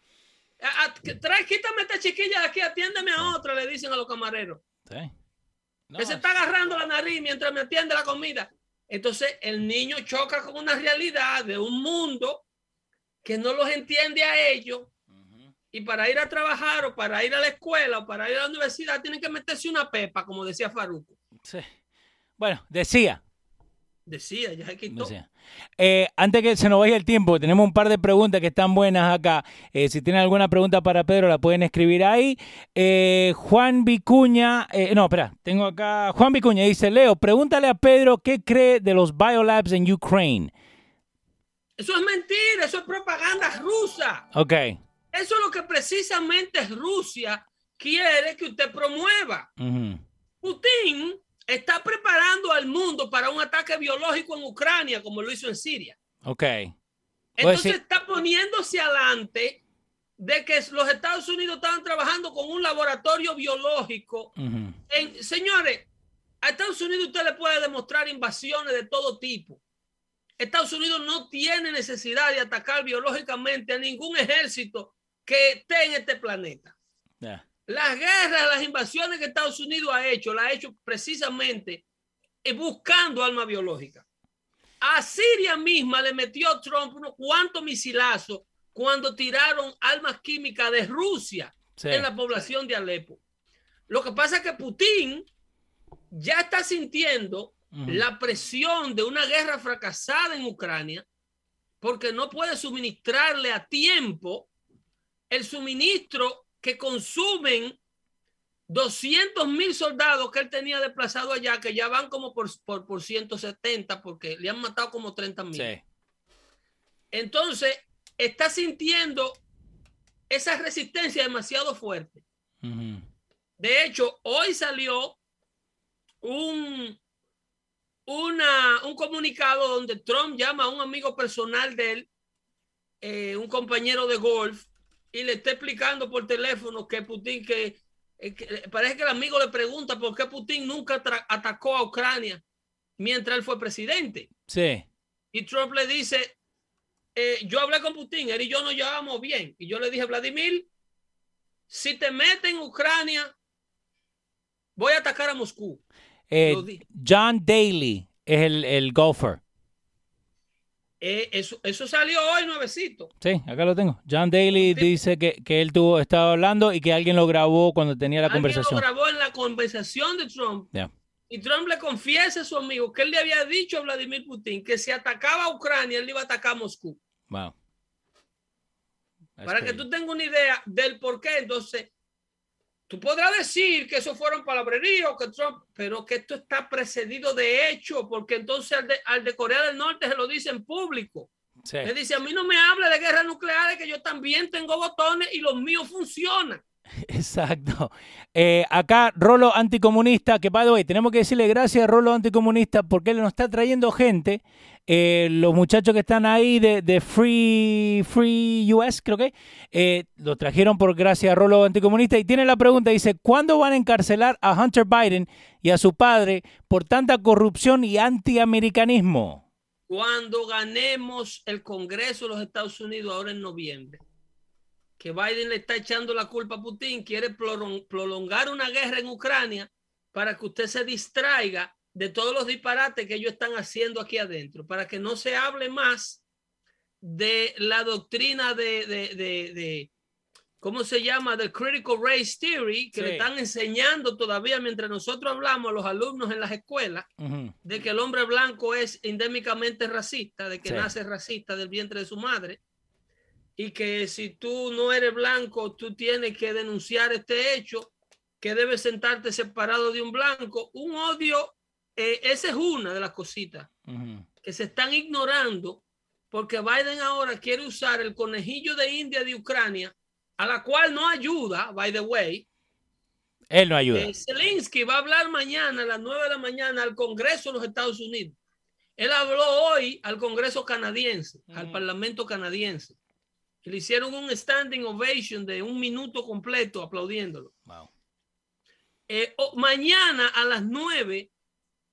Trae, quítame esta chiquilla de aquí, atiéndeme a otra, le dicen a los camareros. que se está agarrando la nariz mientras me atiende la comida. Entonces el niño choca con una realidad de un mundo que no los entiende a ellos. Y para ir a trabajar o para ir a la escuela o para ir a la universidad tienen que meterse una pepa, como decía Faruco. Sí. Bueno, decía, Decía, ya se quitó. Eh, antes que se nos vaya el tiempo, tenemos un par de preguntas que están buenas acá. Eh, si tienen alguna pregunta para Pedro, la pueden escribir ahí. Eh, Juan Vicuña, no, espera, tengo acá. Juan Vicuña dice: Leo, pregúntale a Pedro qué cree de los biolabs en Ucrania. Eso es mentira, eso es propaganda rusa. Ok. Eso es lo que precisamente Rusia quiere que usted promueva. Putin está preparando al mundo para un ataque biológico en Ucrania, como lo hizo en Siria. Ok. Entonces está poniéndose adelante de que los Estados Unidos estaban trabajando con un laboratorio biológico. en, señores, a Estados Unidos usted le puede demostrar invasiones de todo tipo. Estados Unidos no tiene necesidad de atacar biológicamente a ningún ejército que esté en este planeta. Las guerras, las invasiones que Estados Unidos ha hecho, las ha hecho precisamente buscando armas biológicas. A Siria misma le metió Trump unos cuantos misilazos cuando tiraron armas químicas de Rusia en la población de Alepo. Lo que pasa es que Putin ya está sintiendo la presión de una guerra fracasada en Ucrania porque no puede suministrarle a tiempo el suministro que consumen 200 mil soldados que él tenía desplazado allá, que ya van como por, por, 170, porque le han matado como 30 mil. Entonces, está sintiendo esa resistencia demasiado fuerte. De hecho, hoy salió un, una, un comunicado donde Trump llama a un amigo personal de él, eh, un compañero de golf, y le está explicando por teléfono que Putin, que, eh, parece que el amigo le pregunta por qué Putin nunca atacó a Ucrania mientras él fue presidente. Sí. Y Trump le dice, eh, yo hablé con Putin, él y yo nos llevamos bien. Y yo le dije, Vladimir, si te metes en Ucrania, voy a atacar a Moscú. Eh, John Daly es el, el golfer. Eh, eso, eso, salió hoy nuevecito. Sí, acá lo tengo. John Daly dice que, que, él tuvo, estaba hablando y que alguien lo grabó cuando tenía la alguien conversación. lo grabó en la conversación de Trump. Y Trump le confiesa a su amigo que él le había dicho a Vladimir Putin que si atacaba a Ucrania, él iba a atacar a Moscú. Wow. Para que tú tengas una idea del por qué, entonces, Tú podrás decir que eso fueron palabreríos, que Trump, pero que esto está precedido de hecho, porque entonces al de, Corea del Norte se lo dice en público. Le dice, a mí no me hable de guerras nucleares, que yo también tengo botones y los míos funcionan. *laughs* Exacto. Eh, acá, Rolo Anticomunista, que the way, tenemos que decirle gracias a Rolo Anticomunista porque él nos está trayendo gente. Eh, los muchachos que están ahí de, Free, Free US, creo que, eh, lo trajeron por gracias a Rolo Anticomunista. Y tiene la pregunta, dice, ¿cuándo van a encarcelar a Hunter Biden y a su padre por tanta corrupción y antiamericanismo? Cuando ganemos el Congreso de los Estados Unidos ahora en noviembre que Biden le está echando la culpa a Putin, quiere prolongar una guerra en Ucrania para que usted se distraiga de todos los disparates que ellos están haciendo aquí adentro, para que no se hable más de la doctrina de, ¿cómo se llama? The Critical Race Theory, que le están enseñando todavía mientras nosotros hablamos a los alumnos en las escuelas de que el hombre blanco es endémicamente racista, de que nace racista del vientre de su madre y que si tú no eres blanco, tú tienes que denunciar este hecho, que debes sentarte separado de un blanco. Un odio, eh, esa es una de las cositas que se están ignorando porque Biden ahora quiere usar el conejillo de India de Ucrania a la cual no ayuda, by the way. Él no ayuda. Eh, Zelensky va a hablar mañana a las 9 de la mañana al Congreso de los Estados Unidos. Él habló hoy al Congreso canadiense, al Parlamento canadiense. Le hicieron un standing ovation de un minuto completo aplaudiéndolo. Eh, mañana a las 9,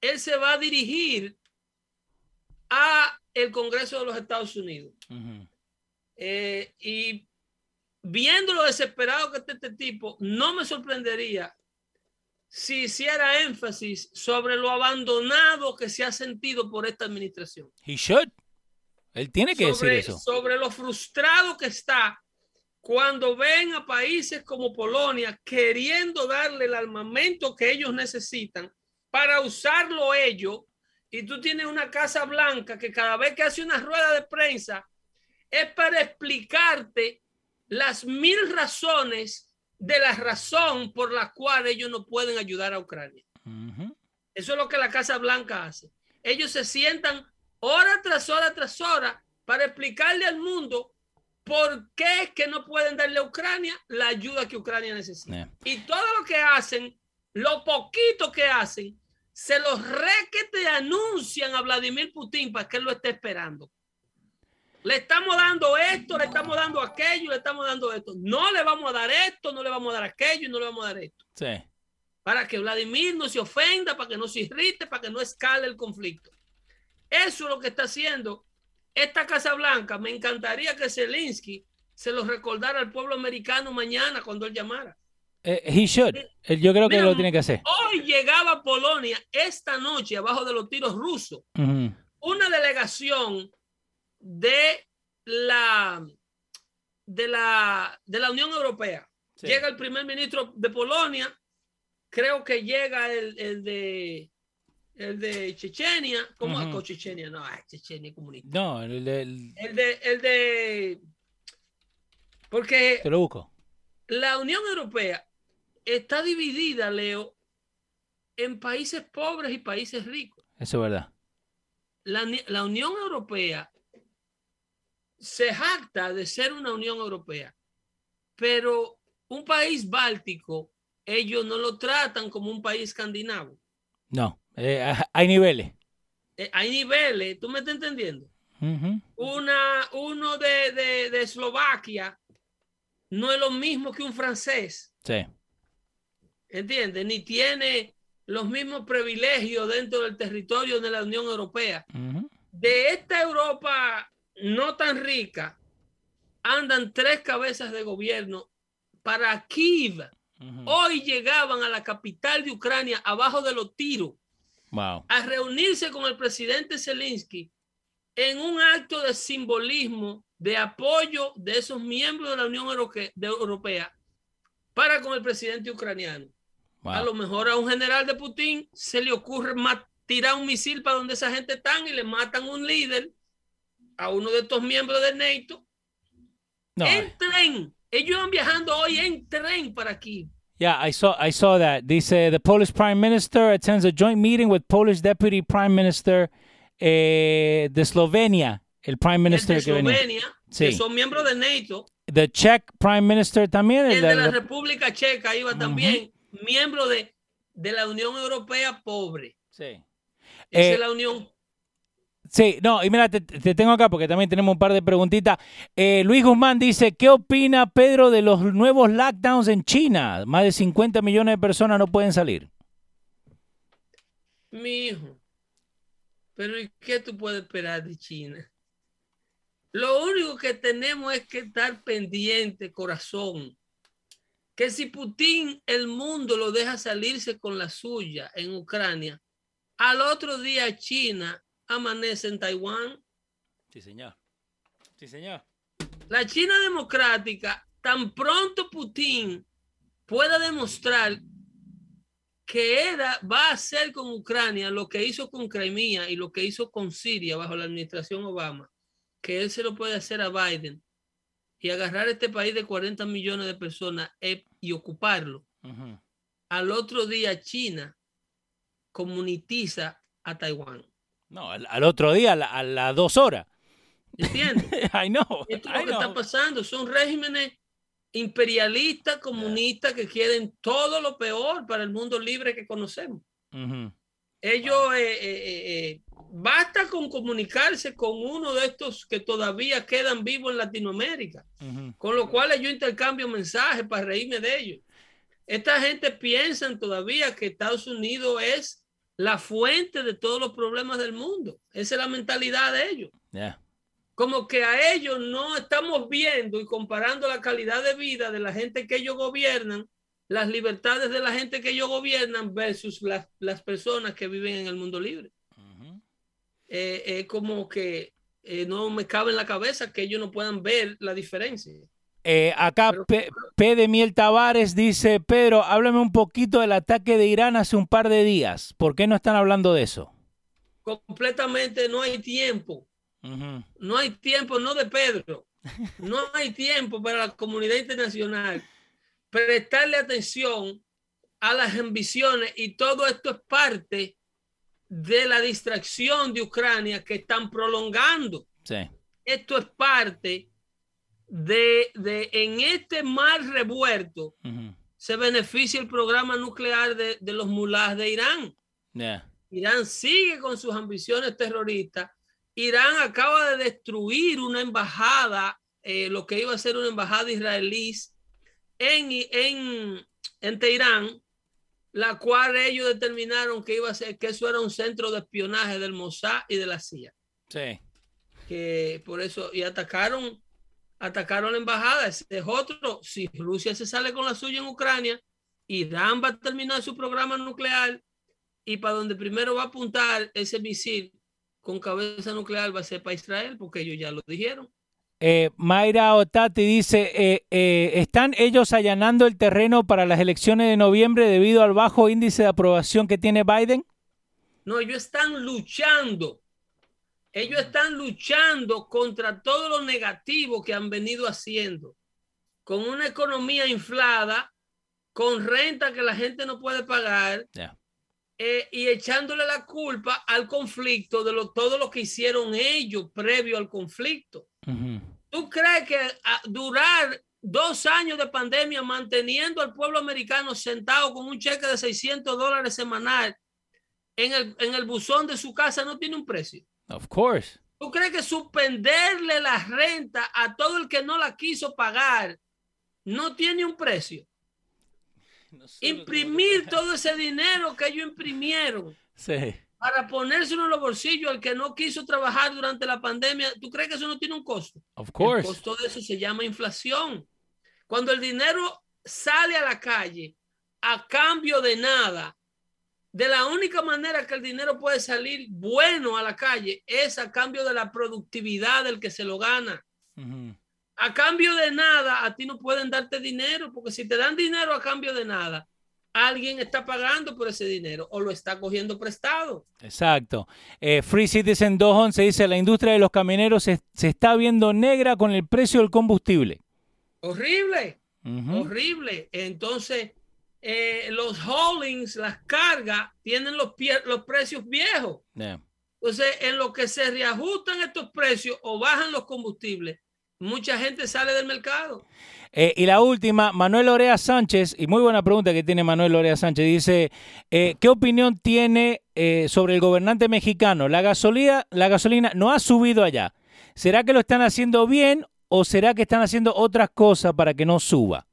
él se va a dirigir a el Congreso de los Estados Unidos. Eh, y viendo lo desesperado que está este tipo, no me sorprendería si hiciera énfasis sobre lo abandonado que se ha sentido por esta administración. He should. Él tiene que decir eso. Sobre lo frustrado que está cuando ven a países como Polonia queriendo darle el armamento que ellos necesitan para usarlo ellos, y tú tienes una Casa Blanca que cada vez que hace una rueda de prensa es para explicarte las mil razones de la razón por la cual ellos no pueden ayudar a Ucrania. Eso es lo que la Casa Blanca hace. Ellos se sientan hora tras hora tras hora para explicarle al mundo por qué es que no pueden darle a Ucrania la ayuda que Ucrania necesita. Y todo lo que hacen, lo poquito que hacen, se los te anuncian a Vladimir Putin para que él lo esté esperando. Le estamos dando esto, le estamos dando aquello, le estamos dando esto. No le vamos a dar esto, no le vamos a dar aquello y no le vamos a dar esto. Sí. Para que Vladimir no se ofenda, para que no se irrite, para que no escale el conflicto. Eso es lo que está haciendo esta Casa Blanca. Me encantaría que Zelensky se lo recordara al pueblo americano mañana cuando él llamara. Eh, he should. Yo creo que lo tiene que hacer. Hoy llegaba a Polonia esta noche abajo de los tiros rusos. Una delegación de la, de la, de la Unión Europea. Llega el primer ministro de Polonia, creo que llega el, el de el de Chechenia, ¿cómo uh Chechenia? No, Chechenia comunista. No, el de, el... de, el de, porque Te lo busco. La Unión Europea está dividida, Leo, en países pobres y países ricos. Eso es verdad. La, la Unión Europea se jacta de ser una Unión Europea, pero un país báltico, ellos no lo tratan como un país escandinavo. No, eh, hay niveles. Eh, hay niveles, ¿tú me estás entendiendo? Una, uno de, de, de, Eslovaquia no es lo mismo que un francés. Sí. ¿Entiendes? Ni tiene los mismos privilegios dentro del territorio de la Unión Europea. De esta Europa no tan rica, andan tres cabezas de gobierno para Kiev. Hoy llegaban a la capital de Ucrania abajo de los tiros a reunirse con el presidente Zelensky en un acto de simbolismo de apoyo de esos miembros de la Unión Europea para con el presidente ucraniano. A lo mejor a un general de Putin se le ocurre tirar un misil para donde esa gente está y le matan un líder a uno de estos miembros de NATO en tren. Ellos van viajando hoy en tren para aquí. Yeah, I saw I saw that. Dice the Polish Prime Minister attends a joint meeting with Polish Deputy Prime Minister eh, de Eslovenia, el Prime Minister de Eslovenia, sí. que son miembros de NATO. The Czech Prime Minister también. El, de, la, República Checa iba también, miembro de, de la Unión Europea pobre. Sí. Esa es eh, la Unión Sí, no, y mira, te, tengo acá porque también tenemos un par de preguntitas. Eh, Luis Guzmán dice, ¿qué opina Pedro de los nuevos lockdowns en China? Más de 50 millones de personas no pueden salir. Mi hijo, pero ¿y qué tú puedes esperar de China? Lo único que tenemos es que estar pendiente, corazón, que si Putin el mundo lo deja salirse con la suya en Ucrania, al otro día China amanece en Taiwán. Sí, señor. Sí, señor. La China democrática tan pronto Putin pueda demostrar que era, va a hacer con Ucrania lo que hizo con Crimea y lo que hizo con Siria bajo la administración Obama, que él se lo puede hacer a Biden y agarrar este país de 40 millones de personas eh, y ocuparlo. Al otro día China comunitiza a Taiwán. No, al, otro día, a las dos horas. ¿Entiendes? *laughs* I know. Esto es lo que está pasando. Son regímenes imperialistas, comunistas que quieren todo lo peor para el mundo libre que conocemos. Ellos, eh, eh, eh, basta con comunicarse con uno de estos que todavía quedan vivos en Latinoamérica, con lo cual yo intercambio mensajes para reírme de ellos. Esta gente piensa todavía que Estados Unidos es la fuente de todos los problemas del mundo. Esa es la mentalidad de ellos como que a ellos no estamos viendo y comparando la calidad de vida de la gente que ellos gobiernan, las libertades de la gente que ellos gobiernan versus las, personas que viven en el mundo libre. Es eh, como que eh, no me cabe en la cabeza que ellos no puedan ver la diferencia. Eh, acá P, P, de Miel Tavares dice, Pedro, háblame un poquito del ataque de Irán hace un par de días. ¿Por qué no están hablando de eso? Completamente no hay tiempo. No hay tiempo, no de Pedro, no hay tiempo para la comunidad internacional prestarle atención a las ambiciones y todo esto es parte de la distracción de Ucrania que están prolongando. Esto es parte de, de, en este mar revuelto se beneficia el programa nuclear de, los mulás de Irán. Irán sigue con sus ambiciones terroristas Irán acaba de destruir una embajada, eh, lo que iba a ser una embajada israelí en, en, en Teherán, la cual ellos determinaron que iba a ser, que eso era un centro de espionaje del Mossad y de la CIA. Sí. Que por eso, y atacaron, atacaron la embajada. Ese es otro. Si Rusia se sale con la suya en Ucrania, Irán va a terminar su programa nuclear y para donde primero va a apuntar ese misil con cabeza nuclear va a ser para Israel, porque ellos ya lo dijeron. Eh, Mayra Otati dice, eh, eh, ¿están ellos allanando el terreno para las elecciones de noviembre debido al bajo índice de aprobación que tiene Biden? No, ellos están luchando. Ellos están luchando contra todo lo negativo que han venido haciendo. Con una economía inflada, con renta que la gente no puede pagar, eh, y echándole la culpa al conflicto de lo, todo lo que hicieron ellos previo al conflicto. ¿Tú crees que durar dos años de pandemia manteniendo al pueblo americano sentado con un cheque de 600 dólares semanal en el, en el buzón de su casa no tiene un precio? Of course. ¿Tú crees que suspenderle la renta a todo el que no la quiso pagar no tiene un precio? imprimir todo ese dinero que ellos imprimieron para ponérselo en los bolsillos al que no quiso trabajar durante la pandemia. ¿Tú crees que eso no tiene un costo? Of course. El costo de eso se llama inflación. Cuando el dinero sale a la calle a cambio de nada, de la única manera que el dinero puede salir bueno a la calle es a cambio de la productividad del que se lo gana a cambio de nada, a ti no pueden darte dinero, porque si te dan dinero a cambio de nada, alguien está pagando por ese dinero o lo está cogiendo prestado. Exacto. Eh, Free Citizen 211 dice, la industria de los camioneros se, está viendo negra con el precio del combustible. Horrible, horrible. Entonces, eh, los haulings, las cargas, tienen los, los precios viejos. Entonces, en lo que se reajustan estos precios o bajan los combustibles, mucha gente sale del mercado. Eh, y la última, Manuel Orea Sánchez, y muy buena pregunta que tiene Manuel Orea Sánchez, dice, eh, ¿qué opinión tiene eh, sobre el gobernante mexicano? La gasolina, la gasolina no ha subido allá. ¿Será que lo están haciendo bien o será que están haciendo otras cosas para que no suba?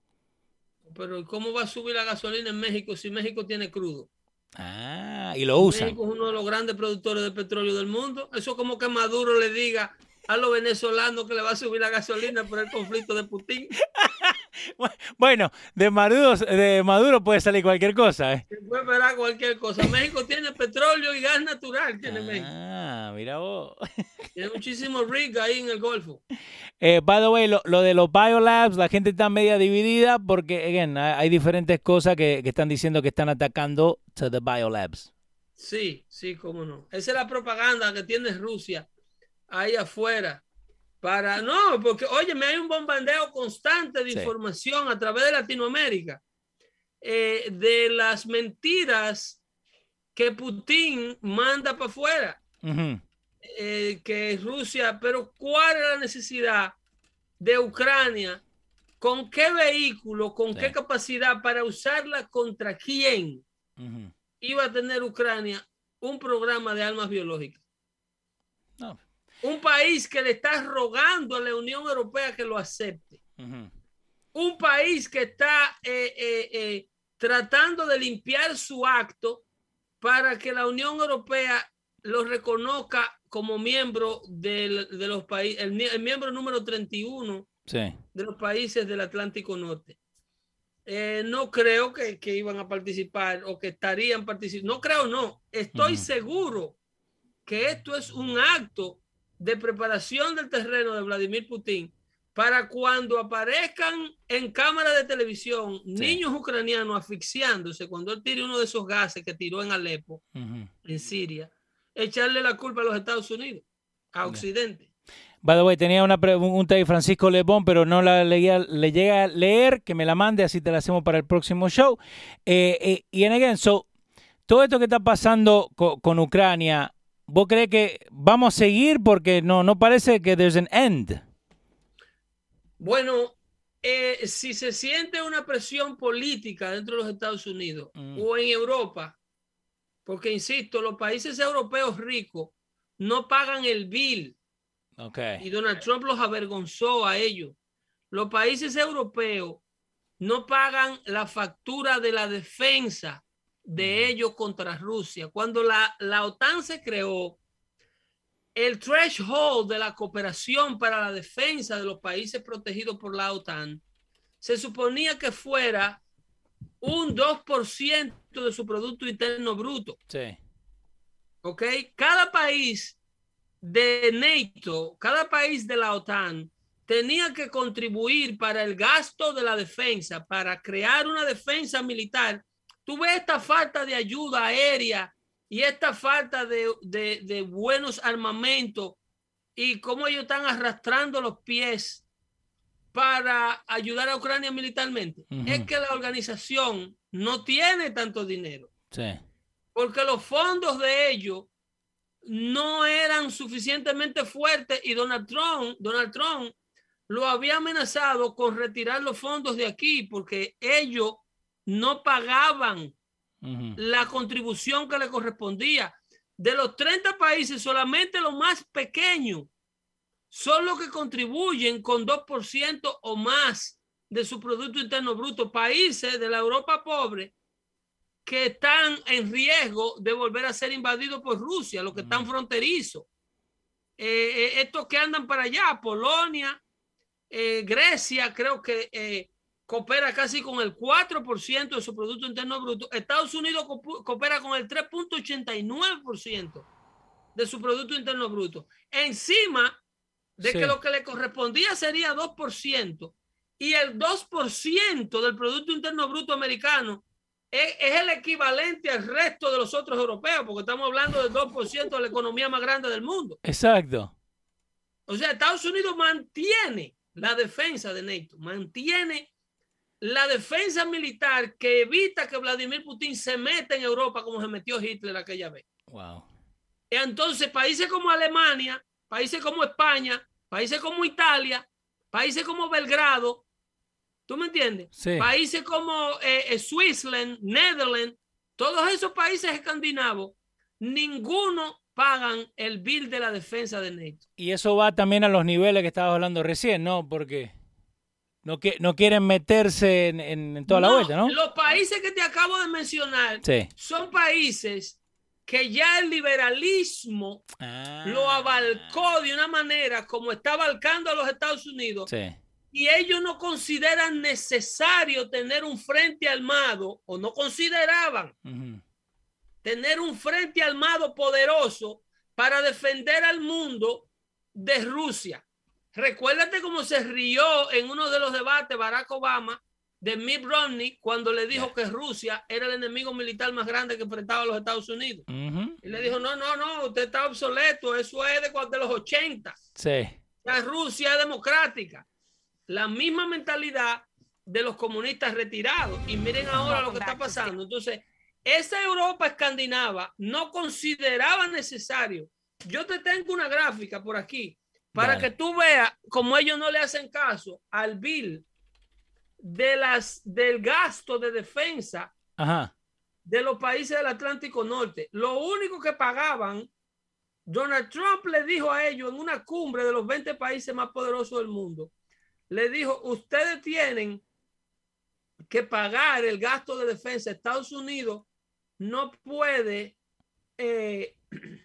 Pero ¿cómo va a subir la gasolina en México si México tiene crudo? Ah, y lo usa. México es uno de los grandes productores de petróleo del mundo. Eso como que Maduro le diga, a los venezolanos que le va a subir la gasolina por el conflicto de Putin. *laughs* bueno, de Maduro, de Maduro puede salir cualquier cosa. ¿eh? Se puede esperar cualquier cosa. México tiene petróleo y gas natural. Tiene ah, mira vos. *laughs* tiene muchísimo rig ahí en el Golfo. Eh, by the way, lo, de los biolabs, la gente está media dividida porque, again, hay diferentes cosas que, que están diciendo que están atacando to the biolabs. Sí, sí, cómo no. Esa es la propaganda que tiene Rusia ahí afuera para, no, porque, oye, me hay un bombardeo constante de información a través de Latinoamérica eh, de las mentiras que Putin manda para afuera. Eh, que Rusia, pero ¿cuál es la necesidad de Ucrania? ¿Con qué vehículo, con qué capacidad para usarla contra quién iba a tener Ucrania un programa de armas biológicas? No un país que le está rogando a la Unión Europea que lo acepte. Un país que está eh, eh, eh, tratando de limpiar su acto para que la Unión Europea lo reconozca como miembro de los países, el, miembro número 31 de los países del Atlántico Norte. no creo que, iban a participar o que estarían participando. No creo, no. Estoy seguro que esto es un acto de preparación del terreno de Vladimir Putin para cuando aparezcan en cámara de televisión niños ucranianos asfixiándose cuando él tire uno de esos gases que tiró en Alepo, en Siria, echarle la culpa a los Estados Unidos, a Occidente. By the way, tenía una pregunta de Francisco Lebón, pero no la leía, le llega a leer, que me la mande, así te la hacemos para el próximo show. Eh, eh, y en again, so, todo esto que está pasando con Ucrania, ¿Vos crees que vamos a seguir porque no, no parece que there's an end? Bueno, eh, si se siente una presión política dentro de los Estados Unidos mm. o en Europa, porque insisto, los países europeos ricos no pagan el bill. Okay. Y Donald Trump los avergonzó a ellos. Los países europeos no pagan la factura de la defensa de ellos contra Rusia. Cuando la, la OTAN se creó, el threshold de la cooperación para la defensa de los países protegidos por la OTAN se suponía que fuera un 2% de su Producto Interno Bruto. Sí. ¿Ok? Cada país de NATO, cada país de la OTAN tenía que contribuir para el gasto de la defensa, para crear una defensa militar Tú ves esta falta de ayuda aérea y esta falta de, buenos armamentos y cómo ellos están arrastrando los pies para ayudar a Ucrania militarmente. Es que la organización no tiene tanto dinero. Sí. Porque los fondos de ellos no eran suficientemente fuertes y Donald Trump, Donald Trump lo había amenazado con retirar los fondos de aquí porque ellos no pagaban la contribución que le correspondía. De los 30 países, solamente los más pequeños son los que contribuyen con 2% o más de su Producto Interno Bruto. Países de la Europa pobre que están en riesgo de volver a ser invadidos por Rusia, los que están fronterizos. Eh, eh, estos que andan para allá, Polonia, eh, Grecia, creo que coopera casi con el 4% de su Producto Interno Bruto. Estados Unidos coopera con el 3.89% de su Producto Interno Bruto. Encima de que lo que le correspondía sería 2% y el 2% del Producto Interno Bruto americano es, es, el equivalente al resto de los otros europeos, porque estamos hablando del 2% de la economía más grande del mundo. Exacto. O sea, Estados Unidos mantiene la defensa de NATO, mantiene la defensa militar que evita que Vladimir Putin se meta en Europa como se metió Hitler aquella vez. Wow. Entonces, países como Alemania, países como España, países como Italia, países como Belgrado, ¿tú me entiendes? Países como eh, eh, Switzerland, Netherlands, todos esos países escandinavos, ninguno pagan el bill de la defensa de NATO. Y eso va también a los niveles que estabas hablando recién, ¿no? Porque no, que, no quieren meterse en, toda la vuelta, ¿no? Los países que te acabo de mencionar son países que ya el liberalismo ah. lo abalcó de una manera como está abalcando a los Estados Unidos. Y ellos no consideran necesario tener un frente armado, o no consideraban tener un frente armado poderoso para defender al mundo de Rusia. Recuérdate cómo se rió en uno de los debates Barack Obama de Mitt Romney cuando le dijo que Rusia era el enemigo militar más grande que enfrentaba a los Estados Unidos. Y le dijo, no, no, no, usted está obsoleto, eso es de, de los 80. Sí. La Rusia es democrática. La misma mentalidad de los comunistas retirados. Y miren ahora lo que está pasando. Entonces, esa Europa escandinava no consideraba necesario. Yo te tengo una gráfica por aquí para que tú veas cómo ellos no le hacen caso al bill de las, del gasto de defensa de los países del Atlántico Norte. Lo único que pagaban, Donald Trump le dijo a ellos en una cumbre de los 20 países más poderosos del mundo, le dijo, ustedes tienen que pagar el gasto de defensa. Estados Unidos no puede eh, *clears throat*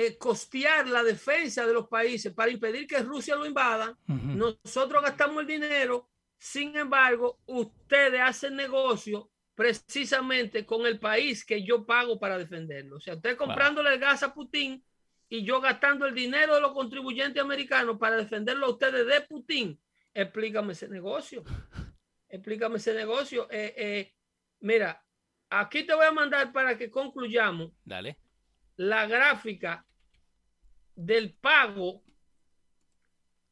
eh, costear la defensa de los países para impedir que Rusia lo invada. Nosotros gastamos el dinero, sin embargo, ustedes hacen negocio precisamente con el país que yo pago para defenderlo. O sea, usted comprándole el gas a Putin y yo gastando el dinero de los contribuyentes americanos para defenderlo a ustedes de Putin. Explícame ese negocio. Explícame ese negocio. Eh, mira, aquí te voy a mandar para que concluyamos. Dale la gráfica del pago,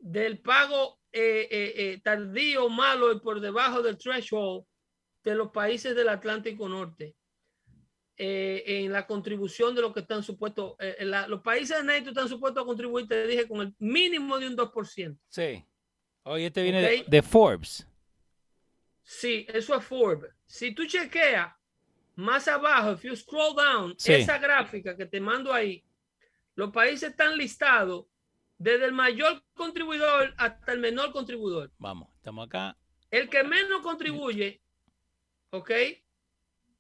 del pago eh, eh, eh, tardío, malo y por debajo del threshold de los países del Atlántico Norte. en la contribución de lo que están supuestos, los países de NATO están supuestos a contribuir, te dije, con el mínimo de un 2%. Sí. Hoy este viene de, Forbes. Sí, eso es Forbes. Si tú chequeas más abajo, if you scroll down, esa gráfica que te mando ahí, los países están listados desde el mayor contribuidor hasta el menor contribuidor. Vamos, estamos acá. El que menos contribuye, ¿ok?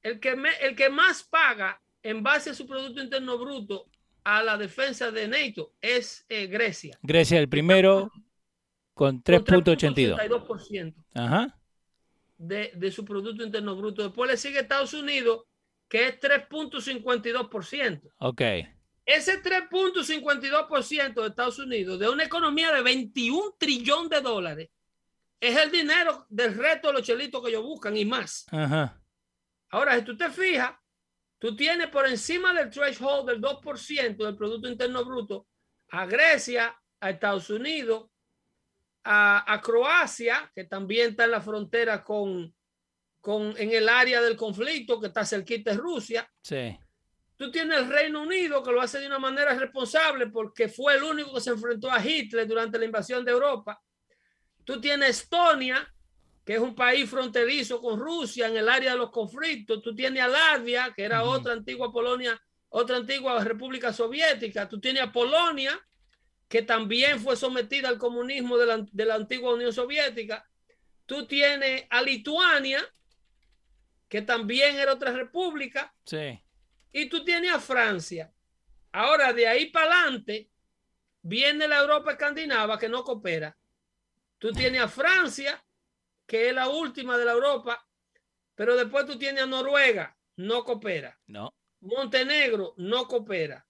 El que, el que más paga en base a su Producto Interno Bruto a la defensa de NATO es eh, Grecia. Grecia, el primero con 3.82%. Ajá de, su Producto Interno Bruto. Después le sigue Estados Unidos, que es 3.52%. Ok. Ese 3.52% de Estados Unidos, de una economía de 21 trillón de dólares, es el dinero del resto de los chelitos que ellos buscan y más. Ajá. Ahora, si tú te fijas, tú tienes por encima del threshold del 2% del Producto Interno Bruto a Grecia, a Estados Unidos, a, Croacia, que también está en la frontera con, con, en el área del conflicto, que está cerquita de Rusia. Sí. Tú tienes el Reino Unido, que lo hace de una manera responsable porque fue el único que se enfrentó a Hitler durante la invasión de Europa. Tú tienes Estonia, que es un país fronterizo con Rusia en el área de los conflictos. Tú tienes a Latvia, que era otra antigua Polonia, otra antigua República Soviética. Tú tienes a Polonia, que también fue sometida al comunismo de la, de la antigua Unión Soviética. Tú tienes a Lituania, que también era otra república. Sí. Y tú tienes a Francia. Ahora, de ahí para adelante, viene la Europa escandinava que no coopera. Tú tienes a Francia, que es la última de la Europa, pero después tú tienes a Noruega, no coopera. No. Montenegro, no coopera.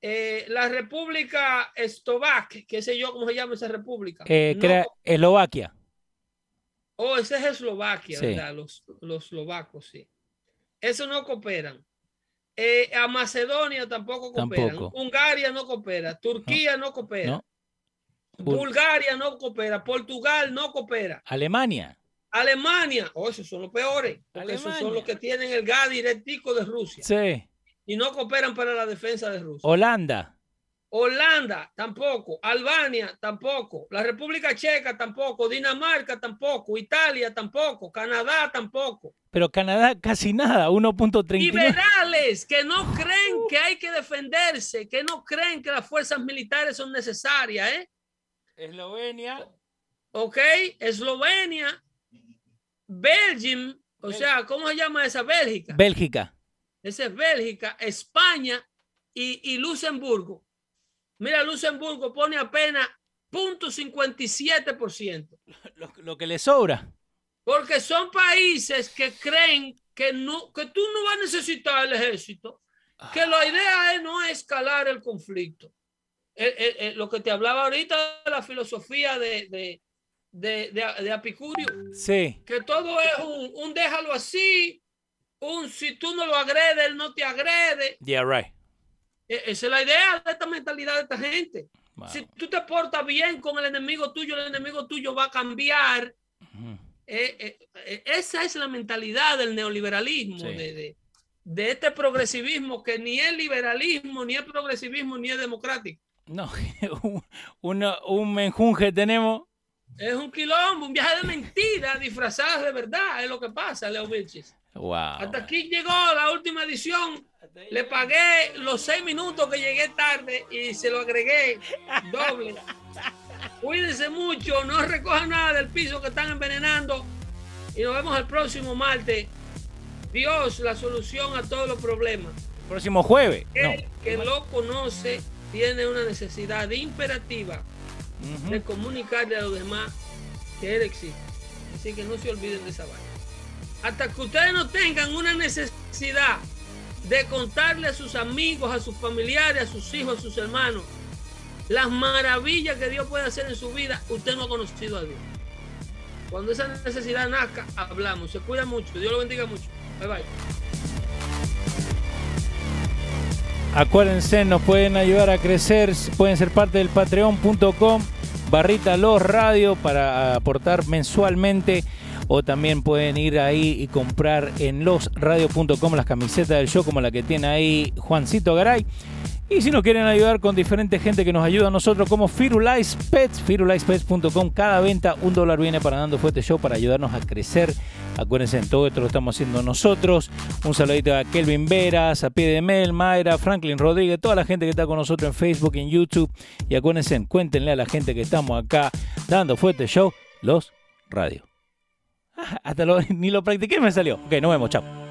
Eh, la República Eslovaquia, qué sé yo cómo se llama esa república. Eh, Eslovaquia. Oh, ese es Eslovaquia, ¿verdad? Los, los eslovacos, sí. Eso no cooperan. Eh, a Macedonia tampoco cooperan. Hungaria no coopera. Turquía no, coopera. Bulgaria no coopera. Portugal no coopera. Alemania. Alemania. Oh, esos son los peores. Porque esos son los que tienen el gas directico de Rusia. Sí y no cooperan para la defensa de Rusia. Holanda. Holanda tampoco, Albania tampoco, la República Checa tampoco, Dinamarca tampoco, Italia tampoco, Canadá tampoco. Pero Canadá casi nada, 1.30. Liberales que no creen que hay que defenderse, que no creen que las fuerzas militares son necesarias, ¿eh? Eslovenia. Ok, Eslovenia, Belgium, o sea, ¿cómo se llama esa Bélgica? Bélgica. Esa es Bélgica, España y, y Luxemburgo. Mira, Luxemburgo pone apenas 0.57%. Lo, lo que le sobra. Porque son países que creen que, no, que tú no vas a necesitar el ejército, que la idea es no escalar el conflicto. lo que te hablaba ahorita de la filosofía de, de, de, de, Apicurio. Sí. Que todo es un, un, déjalo así, un si tú no lo agredes, él no te agrede. Yeah, right. E, esa es la idea de esta mentalidad de esta gente. Si tú te portas bien con el enemigo tuyo, el enemigo tuyo va a cambiar. Eh, eh, eh, esa es la mentalidad del neoliberalismo, de, este progresivismo que ni es liberalismo, ni es progresivismo, ni es democrático. No, *laughs* un, un menjunje tenemos. Es un quilombo, un viaje de mentiras disfrazadas de verdad, es lo que pasa, Leo Vilches. Wow. Hasta aquí llegó la última edición. Le pagué los seis minutos que llegué tarde y se lo agregué doble. *laughs* Cuídense mucho, no recojan nada del piso que están envenenando. Y nos vemos el próximo martes. Dios, la solución a todos los problemas. Próximo jueves. El que lo conoce tiene una necesidad imperativa de comunicarle a los demás que Él existe. Así que no se olviden de esa vaina. Hasta que ustedes no tengan una necesidad de contarle a sus amigos, a sus familiares, a sus hijos, a sus hermanos, las maravillas que Dios puede hacer en su vida, usted no ha conocido a Dios. Cuando esa necesidad nazca, hablamos. Se cuida mucho. Dios lo bendiga mucho. Bye bye. Acuérdense, nos pueden ayudar a crecer, pueden ser parte del patreon.com barrita los radio para aportar mensualmente o también pueden ir ahí y comprar en losradio.com las camisetas del show como la que tiene ahí Juancito Garay. Y si nos quieren ayudar con diferente gente que nos ayuda a nosotros, como Firulais Pets, firulaispets.com, cada venta un dólar viene para Dando Fuerte Show para ayudarnos a crecer. Acuérdense, en todo esto lo estamos haciendo nosotros. Un saludito a Kelvin Veras, a Pie de Mel, Mayra, Franklin Rodríguez, toda la gente que está con nosotros en Facebook, en YouTube. Y acuérdense, cuéntenle a la gente que estamos acá Dando Fuerte Show, los radio. Hasta lo, *laughs* ni lo practiqué me salió. Ok, nos vemos, chao.